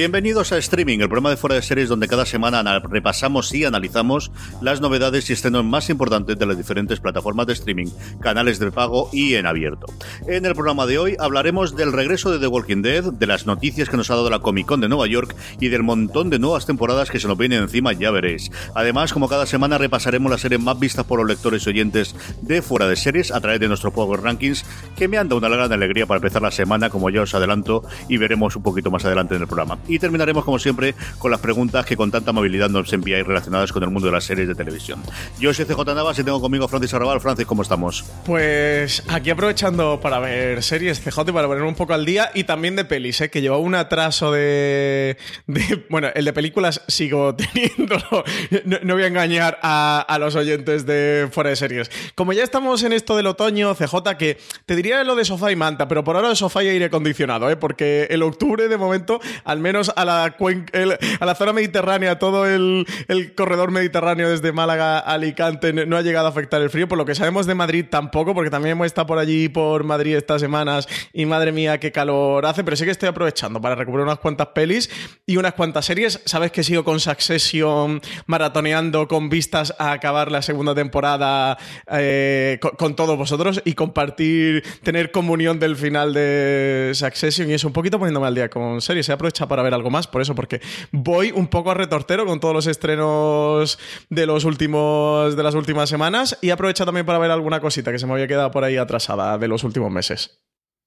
Bienvenidos a Streaming, el programa de fuera de series donde cada semana repasamos y analizamos las novedades y estrenos más importantes de las diferentes plataformas de streaming, canales de pago y en abierto. En el programa de hoy hablaremos del regreso de The Walking Dead, de las noticias que nos ha dado la Comic Con de Nueva York y del montón de nuevas temporadas que se nos vienen encima, ya veréis. Además, como cada semana repasaremos las series más vistas por los lectores y oyentes de fuera de series a través de nuestros Power Rankings, que me han dado una gran alegría para empezar la semana, como ya os adelanto, y veremos un poquito más adelante en el programa y terminaremos como siempre con las preguntas que con tanta amabilidad nos enviáis relacionadas con el mundo de las series de televisión. Yo soy CJ Navas y tengo conmigo a Francis Arrabal. Francis, ¿cómo estamos? Pues aquí aprovechando para ver series CJ para poner un poco al día y también de pelis, ¿eh? que lleva un atraso de, Bueno, el de películas sigo teniéndolo. No, voy a engañar a, los oyentes de fuera de series. Como ya estamos en esto del otoño, CJ, que te diría lo de sofá y manta, pero por ahora de sofá y aire acondicionado, ¿eh? porque el octubre de momento, al menos a la, a la zona mediterránea, todo el, corredor mediterráneo desde Málaga a Alicante no ha llegado a afectar el frío. Por lo que sabemos de Madrid tampoco, porque también hemos estado por allí, por Madrid estas semanas y madre mía, qué calor hace. Pero sí que estoy aprovechando para recuperar unas cuantas pelis y unas cuantas series. Sabes que sigo con Succession maratoneando con vistas a acabar la segunda temporada eh, con, todos vosotros y compartir, tener comunión del final de Succession y eso, un poquito poniéndome al día con series. Se aprovecha para ver algo más, por eso, porque voy un poco a retortero con todos los estrenos de los últimos de las últimas semanas y aprovecho también para ver alguna cosita que se me había quedado por ahí atrasada de los últimos meses.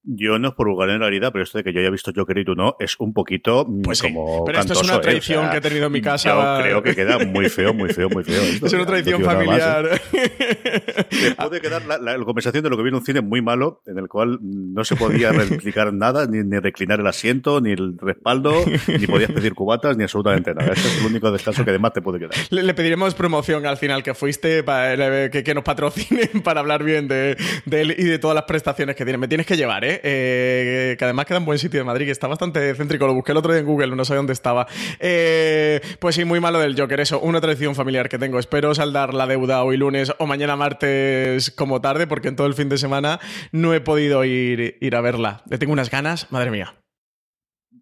Yo no es por lugar en realidad, pero esto de que yo haya visto Joker y tú no, es un poquito mm, pues como. Pero esto es una ¿eh? tradición que he tenido en mi casa. Yo creo que queda muy feo, muy feo, muy feo. es una tradición familiar. ¿eh? puede quedar la, la, conversación de lo que viene un cine muy malo, en el cual no se podía replicar nada, ni, ni, reclinar el asiento, ni el respaldo, ni podías pedir cubatas, ni absolutamente nada. Este es el único descanso que además te puede quedar. Le, pediremos promoción al final que fuiste, para, que, que, nos patrocinen para hablar bien de, de él y de todas las prestaciones que tiene. Me tienes que llevar, ¿eh? Eh, que además queda en buen sitio de Madrid, que está bastante céntrico. Lo busqué el otro día en Google, no sé dónde estaba. Eh, pues sí, muy malo del Joker, eso, una tradición familiar que tengo. Espero saldar la deuda hoy lunes o mañana martes como tarde, porque en todo el fin de semana no he podido ir, ir a verla. Le tengo unas ganas, madre mía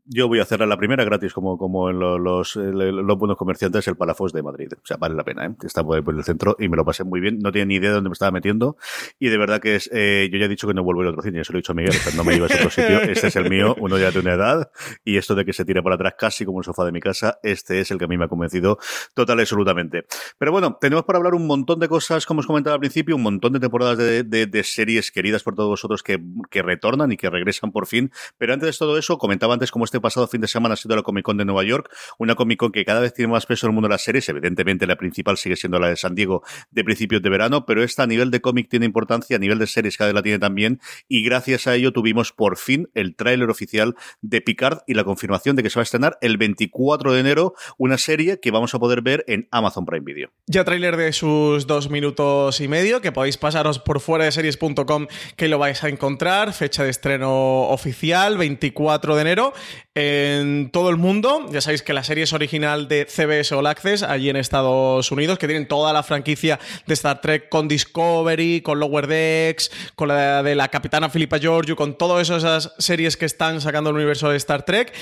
yo voy a cerrar la primera gratis, como, como en los, los, buenos comerciantes, el Palafos de Madrid. O sea, vale la pena, ¿eh? Está por el centro y me lo pasé muy bien. No tenía ni idea de dónde me estaba metiendo. Y de verdad que es, eh, yo ya he dicho que no vuelvo a otro cine, eso lo he dicho a Miguel, no me llevas a otro sitio. Este es el mío, uno ya tiene una edad. Y esto de que se tire para atrás casi como el sofá de mi casa, este es el que a mí me ha convencido total y absolutamente. Pero bueno, tenemos para hablar un montón de cosas, como os comentaba al principio, un montón de temporadas de, de, de series queridas por todos vosotros que, que retornan y que regresan por fin. Pero antes de todo eso, comentaba antes cómo este pasado fin de semana ha sido la Comic Con de Nueva York, una Comic Con que cada vez tiene más peso en el mundo de las series, evidentemente la principal sigue siendo la de San Diego de principios de verano, pero esta a nivel de cómic tiene importancia, a nivel de series cada vez la tiene también, y gracias a ello tuvimos por fin el tráiler oficial de Picard y la confirmación de que se va a estrenar el 24 de enero, una serie que vamos a poder ver en Amazon Prime Video. Ya tráiler de sus dos minutos y medio, que podéis pasaros por fuera de series.com que lo vais a encontrar, fecha de estreno oficial, 24 de enero en todo el mundo. Ya sabéis que la serie es original de CBS All Access, allí en Estados Unidos, que tienen toda la franquicia de Star Trek con Discovery, con Lower Decks, con la de la Capitana Philippa Georgiou, con todas esas series que están sacando el universo de Star Trek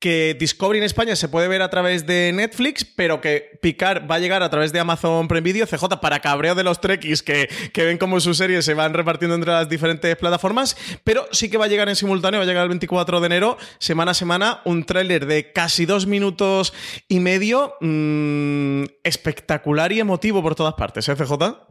que Discovery en España se puede ver a través de Netflix, pero que Picard va a llegar a través de Amazon Prime Video, CJ, para cabreo de los trekkies que, que ven cómo sus series se van repartiendo entre las diferentes plataformas, pero sí que va a llegar en simultáneo, va a llegar el 24 de enero, semana a semana, un tráiler de casi dos minutos y medio, mmm, espectacular y emotivo por todas partes, ¿eh, CJ?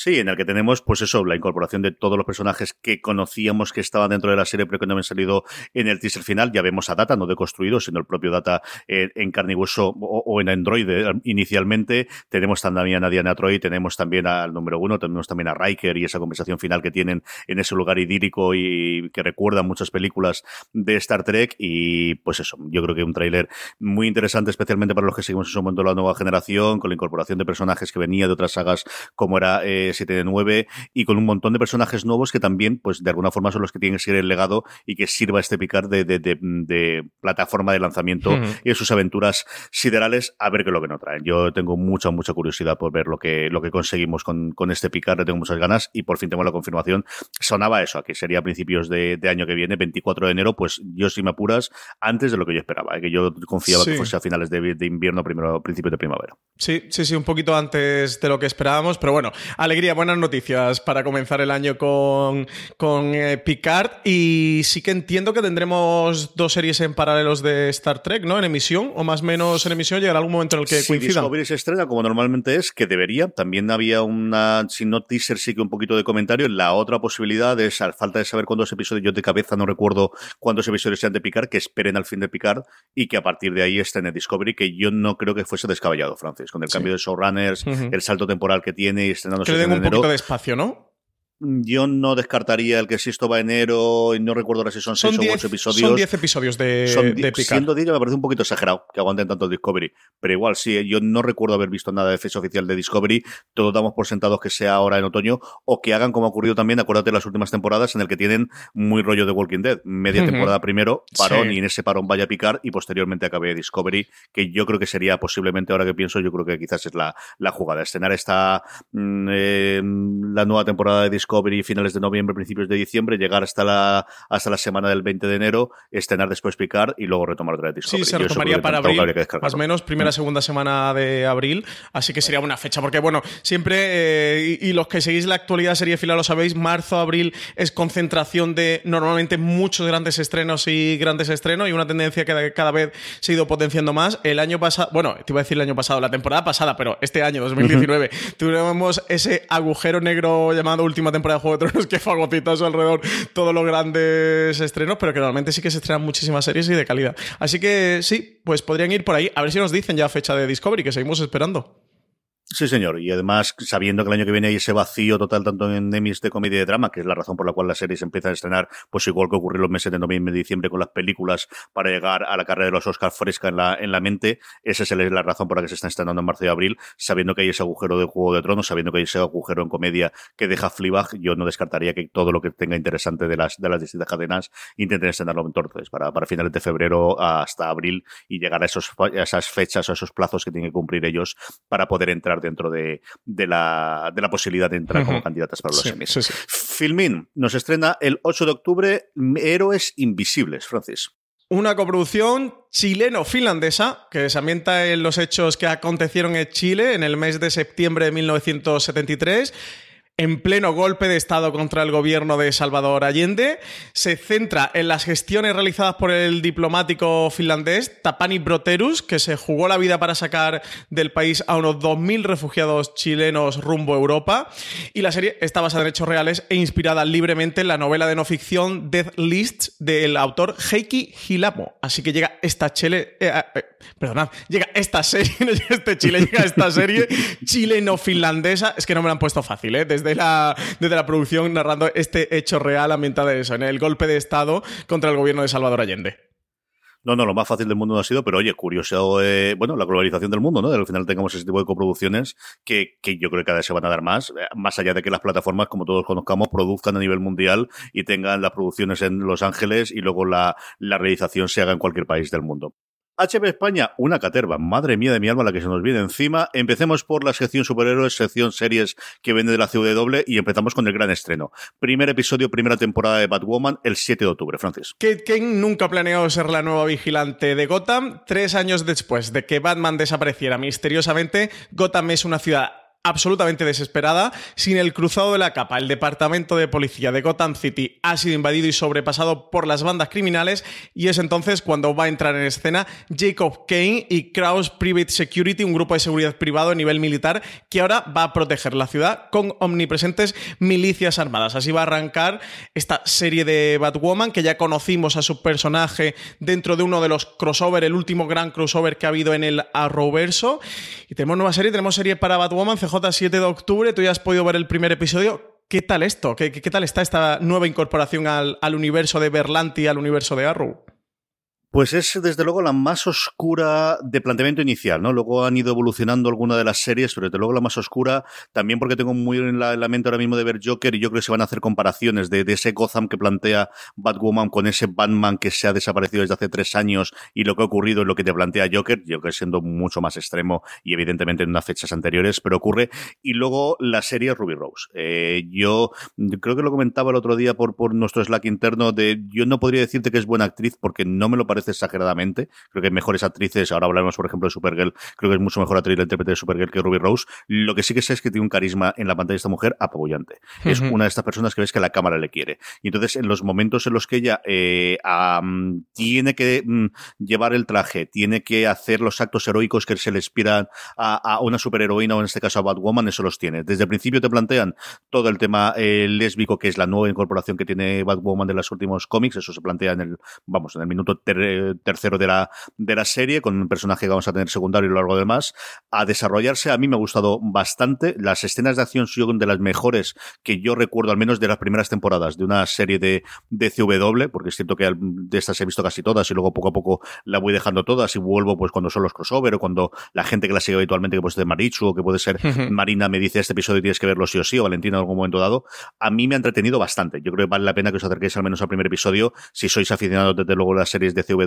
Sí, en el que tenemos, pues eso, la incorporación de todos los personajes que conocíamos que estaban dentro de la serie, pero que no habían salido en el teaser final. Ya vemos a Data, no deconstruido, sino el propio Data eh, en carne o, en Android eh, inicialmente. Tenemos también a Diana Troy, tenemos también al número uno, tenemos también a Riker y esa conversación final que tienen en ese lugar idílico y que recuerda muchas películas de Star Trek. Y pues eso, yo creo que un tráiler muy interesante, especialmente para los que seguimos en su momento la nueva generación, con la incorporación de personajes que venía de otras sagas como era eh, 7 de 9 y con un montón de personajes nuevos que también, pues de alguna forma son los que tienen que seguir el legado y que sirva este picar de, de, de, plataforma de lanzamiento y de sus aventuras siderales a ver qué es lo que nos traen. Yo tengo mucha, mucha curiosidad por ver lo que, lo que conseguimos con, con este picar, le tengo muchas ganas y por fin tengo la confirmación. Sonaba eso, que sería a principios de, año que viene, 24 de enero, pues yo si me apuras, antes de lo que yo esperaba, ¿eh? que yo confiaba que fuese a finales de, invierno, primero, principios de primavera. Sí, sí, sí, un poquito antes de lo que esperábamos, pero bueno, alegría buenas noticias para comenzar el año con, con eh, Picard. Y sí que entiendo que tendremos dos series en paralelos de Star Trek, ¿no? En emisión, o más o menos en emisión, llegará algún momento en el que sí, coincidan. Discovery se estrena como normalmente es, que debería. También había una, si no teaser, sí que un poquito de comentario. La otra posibilidad es, al falta de saber cuántos episodios, yo de cabeza no recuerdo cuántos episodios sean de Picard, que esperen al fin de Picard y que a partir de ahí estén en Discovery, que yo no creo que fuese descabellado, Francis, con el cambio de showrunners, el salto temporal que tiene y un poquito de espacio, ¿no? Yo no descartaría el que si esto va enero, y no recuerdo ahora si son 6 o 8 episodios. Son 10 episodios de, son, de Siendo 10 me parece un poquito exagerado que aguanten tanto Discovery. Pero igual, sí, yo no recuerdo haber visto nada de fecha oficial de Discovery. Todos damos por sentados que sea ahora en otoño o que hagan como ha ocurrido también, acuérdate, las últimas temporadas en el que tienen muy rollo de Walking Dead. Media temporada primero, parón, y en ese parón vaya a picar y posteriormente acabe Discovery, que yo creo que sería posiblemente, ahora que pienso, yo creo que quizás es la, la jugada. Escenar esta, mm, eh, la nueva temporada de Discovery finales de noviembre, principios de diciembre, llegar hasta la, hasta la semana del 20 de enero, estrenar después picar y luego retomar otra vez Sí, se retomaría para abril, más o menos, primera, mm. segunda semana de abril, así que sería buena fecha, porque bueno, siempre, eh, y, los que seguís la actualidad serie fila lo sabéis, marzo, abril es concentración de normalmente muchos grandes estrenos y grandes estrenos y una tendencia que cada vez se ha ido potenciando más. El año pasado, bueno, te iba a decir el año pasado, la temporada pasada, pero este año, 2019, tuvimos ese agujero negro llamado última temporada de Juego otros que fagocitazo alrededor todos los grandes estrenos, pero que normalmente sí que se estrenan muchísimas series y de calidad. Así que sí, pues podrían ir por ahí. A ver si nos dicen ya fecha de Discovery, que seguimos esperando. Sí, señor. Y además, sabiendo que el año que viene hay ese vacío total tanto en Emmys de comedia y de drama, que es la razón por la cual la serie se empieza a estrenar, pues igual que ocurrió los meses de noviembre y diciembre con las películas para llegar a la carrera de los Oscars fresca en la, en la mente, esa es la razón por la que se están estrenando en marzo y abril, sabiendo que hay ese agujero de Juego de Tronos, sabiendo que hay ese agujero en comedia que deja Fleabag, yo no descartaría que todo lo que tenga interesante de las, de las distintas cadenas intenten estrenarlo entonces, para, para finales de febrero hasta abril y llegar a, esos, a esas fechas, a esos plazos que tienen que cumplir ellos para poder entrar dentro de, de la, de la posibilidad de entrar como candidatas para los sí, Filmin nos estrena el 8 de octubre Héroes Invisibles, Francis. Una coproducción chileno-finlandesa que se ambienta en los hechos que acontecieron en Chile en el mes de septiembre de 1973 en pleno golpe de Estado contra el gobierno de Salvador Allende. Se centra en las gestiones realizadas por el diplomático finlandés Tapani Broterus, que se jugó la vida para sacar del país a unos 2.000 refugiados chilenos rumbo a Europa. Y la serie está basada en hechos reales e inspirada libremente en la novela de no ficción Death List del autor Heikki Hilamo. Así que llega esta chile... Eh, eh, perdonad, llega esta serie, no llega este Chile, llega esta serie chileno-finlandesa. Es que no me la han puesto fácil, ¿eh? Desde la, desde la producción narrando este hecho real ambientado en eso, en el golpe de Estado contra el gobierno de Salvador Allende. No, no, lo más fácil del mundo no ha sido, pero oye, curioso, eh, bueno, la globalización del mundo, ¿no? Al final tengamos ese tipo de coproducciones que, que yo creo que cada vez se van a dar más, eh, más allá de que las plataformas, como todos conozcamos, produzcan a nivel mundial y tengan las producciones en Los Ángeles y luego la, la realización se haga en cualquier país del mundo. HB España, una caterva, madre mía de mi alma la que se nos viene encima. Empecemos por la sección superhéroes, sección series que vende de la CW y empezamos con el gran estreno. Primer episodio, primera temporada de Batwoman, el 7 de octubre, Francis. Kate Kane nunca planeó ser la nueva vigilante de Gotham. Tres años después de que Batman desapareciera misteriosamente, Gotham es una ciudad absolutamente desesperada, sin el cruzado de la capa. El departamento de policía de Gotham City ha sido invadido y sobrepasado por las bandas criminales y es entonces cuando va a entrar en escena Jacob Kane y Kraus Private Security, un grupo de seguridad privado a nivel militar que ahora va a proteger la ciudad con omnipresentes milicias armadas. Así va a arrancar esta serie de Batwoman que ya conocimos a su personaje dentro de uno de los crossover, el último gran crossover que ha habido en el Arrowverso. Y tenemos nueva serie, tenemos serie para Batwoman, CJ 7 de octubre, tú ya has podido ver el primer episodio. ¿Qué tal esto? ¿Qué, tal está esta nueva incorporación al, al universo de Berlanti, al universo de Arrow? Pues es desde luego la más oscura de planteamiento inicial, ¿no? Luego han ido evolucionando alguna de las series, pero desde luego la más oscura, también porque tengo muy en la, en la, mente ahora mismo de ver Joker y yo creo que se van a hacer comparaciones de, ese Gotham que plantea Batwoman con ese Batman que se ha desaparecido desde hace tres años y lo que ha ocurrido en lo que te plantea Joker, que siendo mucho más extremo y evidentemente en unas fechas anteriores, pero ocurre. Y luego la serie Ruby Rose. Eh, yo creo que lo comentaba el otro día por, por nuestro Slack interno de yo no podría decirte que es buena actriz porque no me lo exageradamente. Creo que mejores actrices, ahora hablamos por ejemplo de Supergirl, creo que es mucho mejor actriz la intérprete de Supergirl que Ruby Rose. Lo que sí que sé es que tiene un carisma en la pantalla de esta mujer apabullante. Uh -huh. Es una de estas personas que ves que la cámara le quiere. Y entonces en los momentos en los que ella eh, tiene que um, llevar el traje, tiene que hacer los actos heroicos que se le inspiran a, a, una superheroína o en este caso a Batwoman, eso los tiene. Desde el principio te plantean todo el tema eh, lésbico, que es la nueva incorporación que tiene Batwoman de los últimos cómics, eso se plantea en el, vamos, en el minuto ter tercero de la, de la serie, con un personaje que vamos a tener secundario y lo largo demás, a desarrollarse. A mí me ha gustado bastante. Las escenas de acción son de las mejores que yo recuerdo, al menos de las primeras temporadas de una serie de, de CW, porque es cierto que de estas he visto casi todas y luego poco a poco la voy dejando todas y vuelvo pues cuando son los crossover o cuando la gente que la sigue habitualmente, que puede ser Marichu o que puede ser Marina, me dice este episodio tienes que verlo sí o sí, o Valentina en algún momento dado. A mí me ha entretenido bastante. Yo creo que vale la pena que os acerquéis al menos al primer episodio si sois aficionados desde luego a las series de CW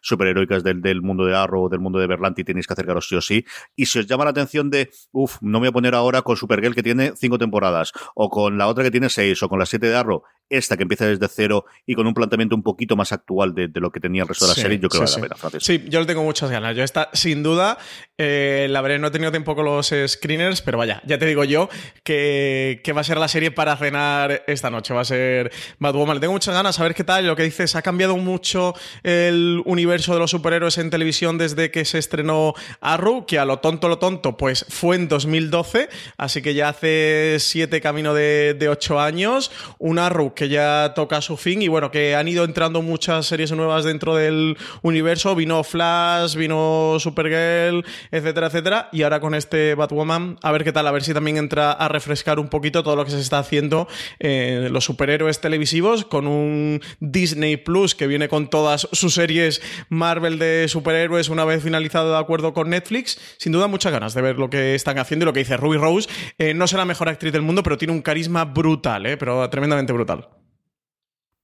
superheroicas del, del mundo de Arrow, del mundo de Berlanti, tenéis que acercaros sí o sí. Y si os llama la atención de, uff, no me voy a poner ahora con Supergirl que tiene cinco temporadas, o con la otra que tiene seis, o con la siete de Arrow, esta que empieza desde cero y con un planteamiento un poquito más actual de, de lo que tenía el resto de la sí, serie, yo creo sí, que vale sí. la pena, Francis. Sí, yo le tengo muchas ganas. Yo esta, sin duda, eh, la veré, no he tenido tiempo con los screeners, pero vaya, ya te digo yo que, que, va a ser la serie para cenar esta noche, va a ser Batwoman. Le tengo muchas ganas a ver qué tal. Lo que dices, ha cambiado mucho el universo de los superhéroes en televisión desde que se estrenó Arrow, que a lo tonto, lo tonto, pues fue en 2012, así que ya hace siete camino de, de ocho años. Un Arrow que ya toca su fin y bueno, que han ido entrando muchas series nuevas dentro del universo. Vino Flash, vino Supergirl, etcétera, etcétera. Y ahora con este Batwoman, a ver qué tal, a ver si también entra a refrescar un poquito todo lo que se está haciendo en eh, los superhéroes televisivos con un Disney Plus que viene con todas sus series Marvel de superhéroes una vez finalizado de acuerdo con Netflix. Sin duda, muchas ganas de ver lo que están haciendo y lo que dice Ruby Rose. Eh, no será la mejor actriz del mundo, pero tiene un carisma brutal, eh, pero tremendamente brutal.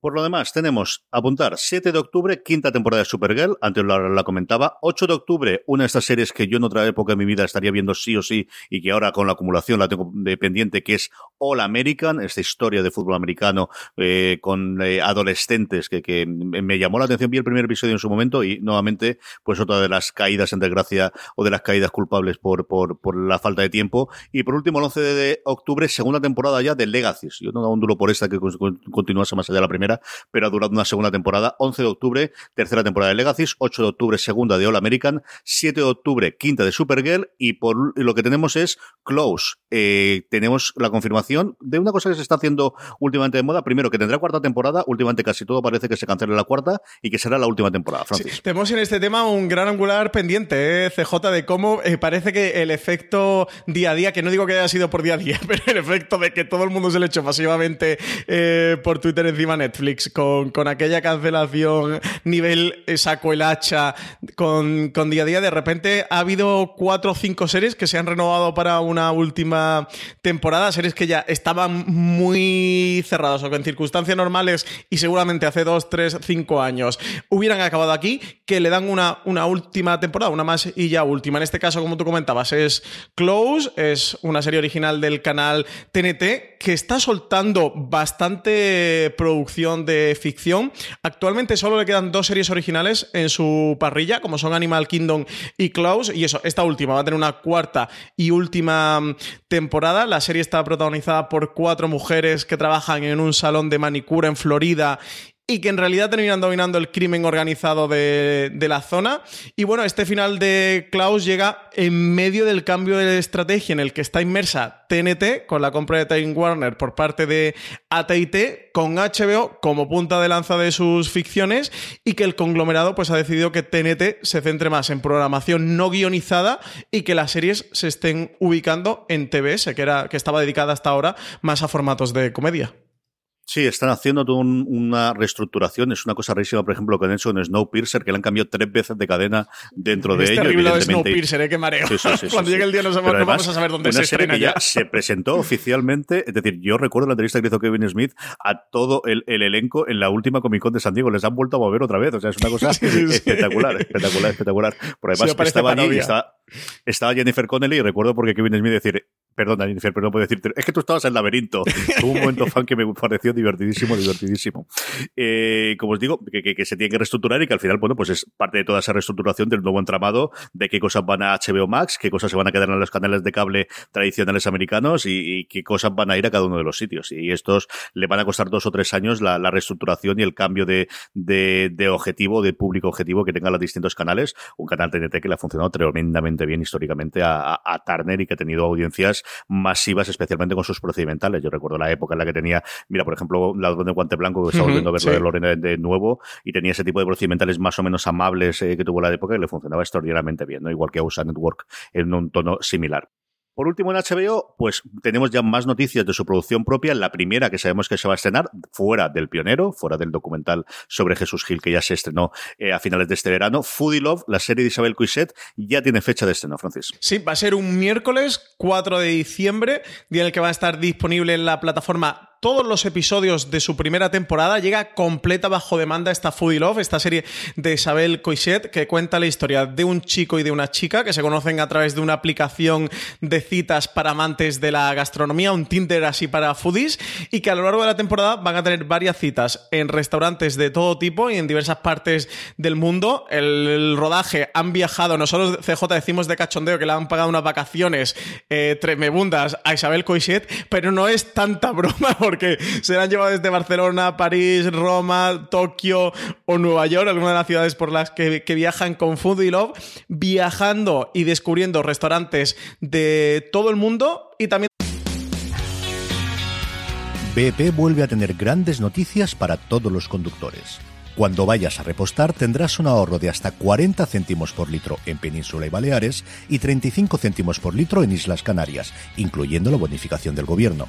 Por lo demás, tenemos apuntar 7 de octubre, quinta temporada de Supergirl, antes la, comentaba. 8 de octubre, una de estas series que yo en otra época de mi vida estaría viendo sí o sí y que ahora con la acumulación la tengo pendiente, que es All American, esta historia de fútbol americano eh, con eh, adolescentes que, que, me llamó la atención. Vi el primer episodio en su momento y nuevamente, pues otra de las caídas en desgracia o de las caídas culpables por, por, por la falta de tiempo. Y por último, el 11 de octubre, segunda temporada ya de Legacies. Yo no daba un duro por esta que continuase más allá de la primera pero ha durado una segunda temporada. 11 de octubre, tercera temporada de Legacies. 8 de octubre, segunda de All American. 7 de octubre, quinta de Supergirl. Y por lo que tenemos es Close. Eh, tenemos la confirmación de una cosa que se está haciendo últimamente de moda. Primero, que tendrá cuarta temporada. Últimamente casi todo parece que se cancela la cuarta y que será la última temporada. Francis. Sí, tenemos en este tema un gran angular pendiente, ¿eh? CJ, de cómo eh, parece que el efecto día a día, que no digo que haya sido por día a día, pero el efecto de que todo el mundo se le echó masivamente eh, por Twitter encima Netflix Con, con aquella cancelación nivel saco el hacha con, con día a día, de repente ha habido cuatro o cinco series que se han renovado para una última temporada, series que ya estaban muy cerradas o que en circunstancias normales y seguramente hace dos, tres, cinco años hubieran acabado aquí, que le dan una, una última temporada, una más y ya última. En este caso, como tú comentabas, es Close, es una serie original del canal TNT que está soltando bastante producción de ficción. Actualmente solo le quedan dos series originales en su parrilla, como son Animal Kingdom y Close, y eso, esta última va a tener una cuarta y última mm, temporada. La serie está protagonizada por cuatro mujeres que trabajan en un salón de manicura en Florida y que en realidad terminan dominando el crimen organizado de, la zona. Y bueno, este final de Klaus llega en medio del cambio de estrategia en el que está inmersa TNT con la compra de Time Warner por parte de AT&T con HBO como punta de lanza de sus ficciones y que el conglomerado pues ha decidido que TNT se centre más en programación no guionizada y que las series se estén ubicando en TBS, que, era, que estaba dedicada hasta ahora más a formatos de comedia. Sí, están haciendo toda una reestructuración. Es una cosa rarísima, por ejemplo, que han hecho en Snowpiercer, que le han cambiado tres veces de cadena dentro de es ello. Es terrible Snowpiercer, ¿eh? Qué mareo. Cuando llegue el día no, vamos a saber dónde se estrena ya. Se presentó oficialmente, es decir, yo recuerdo la entrevista que hizo Kevin Smith a todo el, elenco en la última Comic Con de San Diego. Les han vuelto a mover otra vez. O sea, es una cosa espectacular, espectacular, espectacular. Por además, estaba allí estaba, estaba, Jennifer Connelly y recuerdo porque Kevin Smith decir, perdona Jennifer, pero no puedo decirte, es que tú estabas en el laberinto. Hubo un momento fan que me pareció divertidísimo, divertidísimo. Eh, como os digo, que, se tiene que reestructurar y que al final, bueno, pues es parte de toda esa reestructuración del nuevo entramado de qué cosas van a HBO Max, qué cosas se van a quedar en los canales de cable tradicionales americanos y, qué cosas van a ir a cada uno de los sitios. Y estos le van a costar dos o tres años la, reestructuración y el cambio de, de, objetivo, de público objetivo que tengan los distintos canales. Un canal TNT que le ha funcionado tremendamente bien históricamente a, a Turner y que ha tenido audiencias masivas, especialmente con sus procedimentales. Yo recuerdo la época en la que tenía, mira, por ejemplo, la de Guante Blanco, que estaba volviendo a verlo de Lorena de nuevo, y tenía ese tipo de procedimentales más o menos amables eh, que tuvo la época y le funcionaba extraordinariamente bien, ¿no? igual que USA Network en un tono similar. Por último, en HBO, pues tenemos ya más noticias de su producción propia. La primera que sabemos que se va a estrenar fuera del pionero, fuera del documental sobre Jesús Gil que ya se estrenó eh, a finales de este verano. Foodie Love, la serie de Isabel Coixet, ya tiene fecha de estreno, Francis. Sí, va a ser un miércoles 4 de diciembre, día en el que va a estar disponible en la plataforma todos los episodios de su primera temporada. Llega completa bajo demanda esta Foodie Love, esta serie de Isabel Coixet, que cuenta la historia de un chico y de una chica que se conocen a través de una aplicación de citas para amantes de la gastronomía, un Tinder así para foodies, y que a lo largo de la temporada van a tener varias citas en restaurantes de todo tipo y en diversas partes del mundo. El, rodaje han viajado, nosotros CJ decimos de cachondeo que le han pagado unas vacaciones eh, tremebundas a Isabel Coixet, pero no es tanta broma se han llevado desde Barcelona, París, Roma, Tokio o Nueva York, algunas de las ciudades por las que, viajan con Food Love, viajando y descubriendo restaurantes de todo el mundo y también BP vuelve a tener grandes noticias para todos los conductores. Cuando vayas a repostar tendrás un ahorro de hasta 40 céntimos por litro en Península y Baleares y 35 céntimos por litro en Islas Canarias, incluyendo la bonificación del gobierno.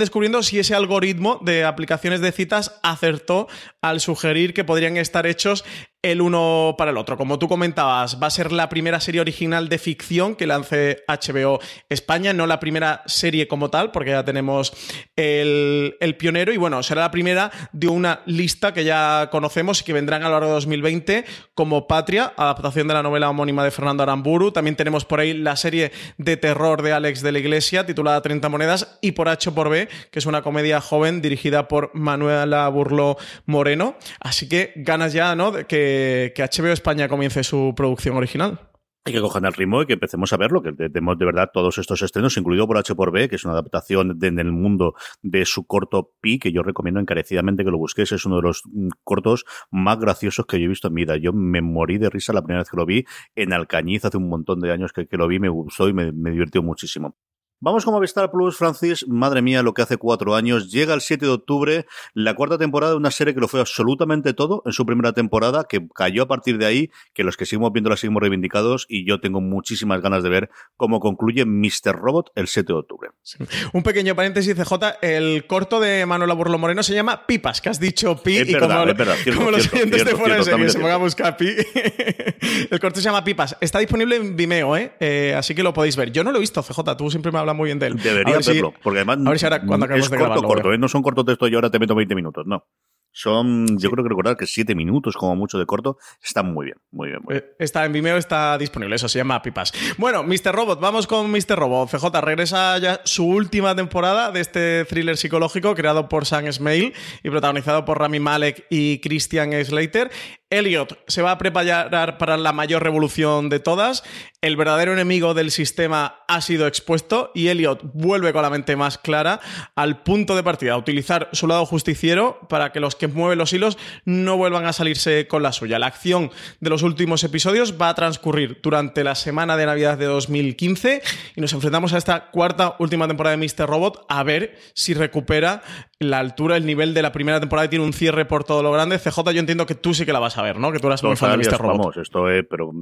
Descubriendo si ese algoritmo de aplicaciones de citas acertó al sugerir que podrían estar hechos el uno para el otro. Como tú comentabas, va a ser la primera serie original de ficción que lance HBO España, no la primera serie como tal, porque ya tenemos el, pionero y bueno, será la primera de una lista que ya conocemos y que vendrán a lo largo de 2020 como Patria, adaptación de la novela homónima de Fernando Aramburu. También tenemos por ahí la serie de terror de Alex de la Iglesia titulada 30 monedas y por H por B, que es una comedia joven dirigida por Manuela Burlo Moreno. Así que ganas ya, ¿no? De que que, HBO España comience su producción original. Hay que coger el ritmo y que empecemos a verlo, que tenemos de verdad todos estos estrenos, incluido por H por B, que es una adaptación en el mundo de su corto Pi, que yo recomiendo encarecidamente que lo busquéis. Es uno de los mm, cortos más graciosos que yo he visto en mi vida. Yo me morí de risa la primera vez que lo vi en Alcañiz hace un montón de años que, lo vi, me gustó y me, me divirtió muchísimo. Vamos con Movistar Plus, Francis. Madre mía, lo que hace cuatro años. Llega el 7 de octubre la cuarta temporada de una serie que lo fue absolutamente todo en su primera temporada, que cayó a partir de ahí, que los que seguimos viendo la seguimos reivindicados y yo tengo muchísimas ganas de ver cómo concluye Mr. Robot el 7 de octubre. Un pequeño paréntesis, CJ. El corto de Manuel Aburlo Moreno se llama Pipas, que has dicho Pi y como, los clientes de fuera de serie se pongan a buscar Pi. el corto se llama Pipas. Está disponible en Vimeo, ¿eh? ¿eh? Así que lo podéis ver. Yo no lo he visto, CJ. Tú siempre me hablas muy bien de él. Debería verlo, porque además a ver si ahora, cuando es corto, corto, ¿eh? no son cortos de esto y ahora te meto 20 minutos, no. Son, yo creo que recordar que 7 minutos como mucho de corto. Está muy bien, muy bien, muy bien. Eh, está en Vimeo, está disponible, eso se llama Pipas. Bueno, Mr. Robot, vamos con Mr. Robot. CJ regresa ya su última temporada de este thriller psicológico creado por Sam Smale y protagonizado por Rami Malek y Christian Slater. Elliot se va a preparar para la mayor revolución de todas. El verdadero enemigo del sistema ha sido expuesto y Elliot vuelve con la mente más clara al punto de partida, a utilizar su lado justiciero para que los que mueven los hilos no vuelvan a salirse con la suya. La acción de los últimos episodios va a transcurrir durante la semana de Navidad de 2015 y nos enfrentamos a esta cuarta última temporada de Mr. Robot a ver si recupera la altura, el nivel de la primera temporada tiene un cierre por todo lo grande. CJ, yo entiendo que tú sí que la vas a ver, ¿no? Que tú eras muy fan de Mr. Robot. Vamos, esto es, pero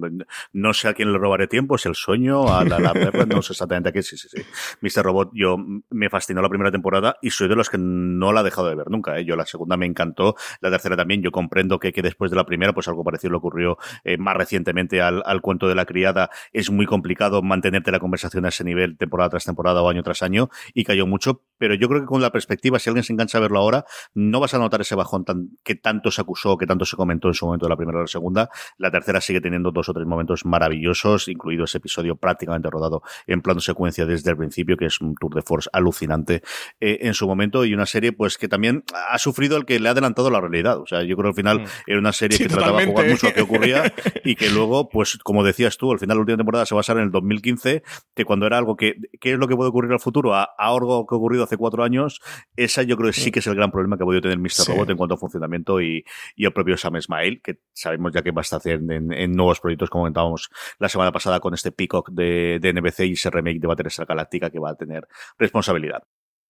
no sé a quién le robaré tiempo, es el sueño, a la, la no sé exactamente a qué, sí, sí, sí. Mr. Robot, yo me fascinó la primera temporada y soy de los que no la he dejado de ver nunca, ¿eh? Yo la segunda me encantó, la tercera también, yo comprendo que, que después de la primera, pues algo parecido le ocurrió eh, más recientemente al, al cuento de la criada, es muy complicado mantenerte la conversación a ese nivel temporada tras temporada o año tras año y cayó mucho, pero yo creo que con la perspectiva, si alguien engancha a verlo ahora, no vas a notar ese bajón tan, que tanto se acusó, que tanto se comentó en su momento de la primera o la segunda. La tercera sigue teniendo dos o tres momentos maravillosos, incluido ese episodio prácticamente rodado en plano secuencia desde el principio, que es un tour de force alucinante eh, en su momento, y una serie pues que también ha sufrido el que le ha adelantado la realidad. O sea, yo creo que al final mm. era una serie que trataba de jugar mucho a qué ocurría y que luego, pues como decías tú, al final la última temporada se va a basar en el 2015, que cuando era algo que, ¿qué es lo que puede ocurrir al futuro? A, algo que ha ocurrido hace cuatro años, esa yo creo que sí que es el gran problema que ha podido tener Mr. Robot en cuanto a funcionamiento y, y, el propio Sam Smile, que sabemos ya que va a estar en, en, nuevos proyectos, como comentábamos la semana pasada con este Peacock de, de NBC y ese remake de Battlestar Galáctica que va a tener responsabilidad.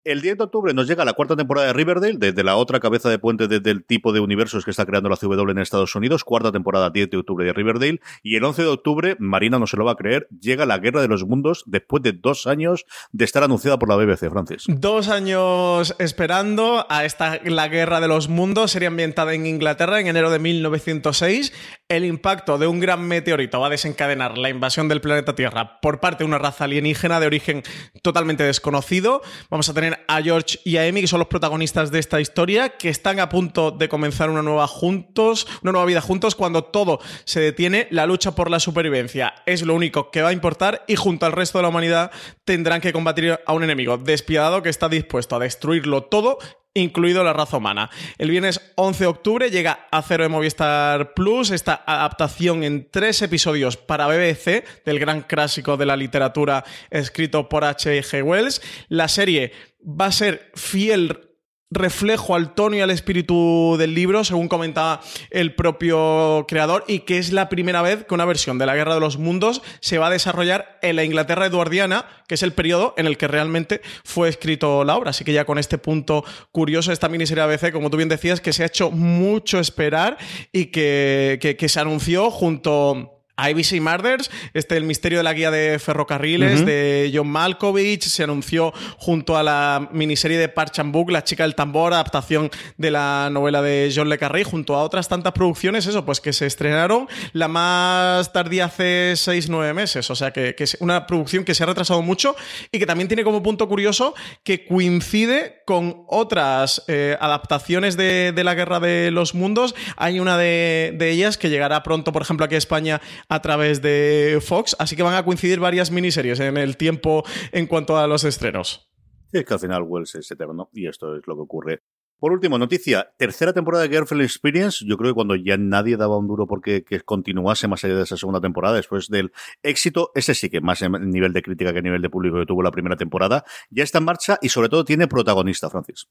El 10 de octubre nos llega la cuarta temporada de Riverdale, desde la otra cabeza de puente desde el tipo de universos que está creando la CW en Estados Unidos, cuarta temporada 10 de octubre de Riverdale, y el 11 de octubre, Marina no se lo va a creer, llega la Guerra de los Mundos después de dos años de estar anunciada por la BBC, Francis. Dos años esperando a esta la Guerra de los Mundos, sería ambientada en Inglaterra en enero de 1906. El impacto de un gran meteorito va a desencadenar la invasión del planeta Tierra por parte de una raza alienígena de origen totalmente desconocido. Vamos a tener a George y a Amy, que son los protagonistas de esta historia, que están a punto de comenzar una nueva juntos, una nueva vida juntos cuando todo se detiene, la lucha por la supervivencia. Es lo único que va a importar y junto al resto de la humanidad tendrán que combatir a un enemigo despiadado que está dispuesto a destruirlo todo incluido la raza humana. El viernes 11 de octubre llega a Cero de Movistar Plus esta adaptación en tres episodios para BBC del gran clásico de la literatura escrito por H.G. Wells. La serie va a ser fiel reflejo al tono y al espíritu del libro, según comentaba el propio creador, y que es la primera vez que una versión de la Guerra de los Mundos se va a desarrollar en la Inglaterra eduardiana, que es el periodo en el que realmente fue escrito la obra. Así que ya con este punto curioso, esta miniserie ABC, como tú bien decías, que se ha hecho mucho esperar y que, que se anunció junto IBC Murders, este el misterio de la guía de ferrocarriles de John Malkovich, se anunció junto a la miniserie de Parch and Book, La chica del tambor, adaptación de la novela de John Le Carré, junto a otras tantas producciones, eso, pues que se estrenaron la más tardía hace 6-9 meses, o sea que, es una producción que se ha retrasado mucho y que también tiene como punto curioso que coincide con otras eh, adaptaciones de, la Guerra de los Mundos. Hay una de, de ellas que llegará pronto, por ejemplo, aquí a España a través de Fox, así que van a coincidir varias miniseries en el tiempo en cuanto a los estrenos. Es que al final Wells es eterno y esto es lo que ocurre. Por último, noticia, tercera temporada de Girlfriend Experience. Yo creo que cuando ya nadie daba un duro porque que continuase más allá de esa segunda temporada, después del éxito, ese sí que más en nivel de crítica que a nivel de público que tuvo la primera temporada, ya está en marcha y sobre todo tiene protagonista, Francis.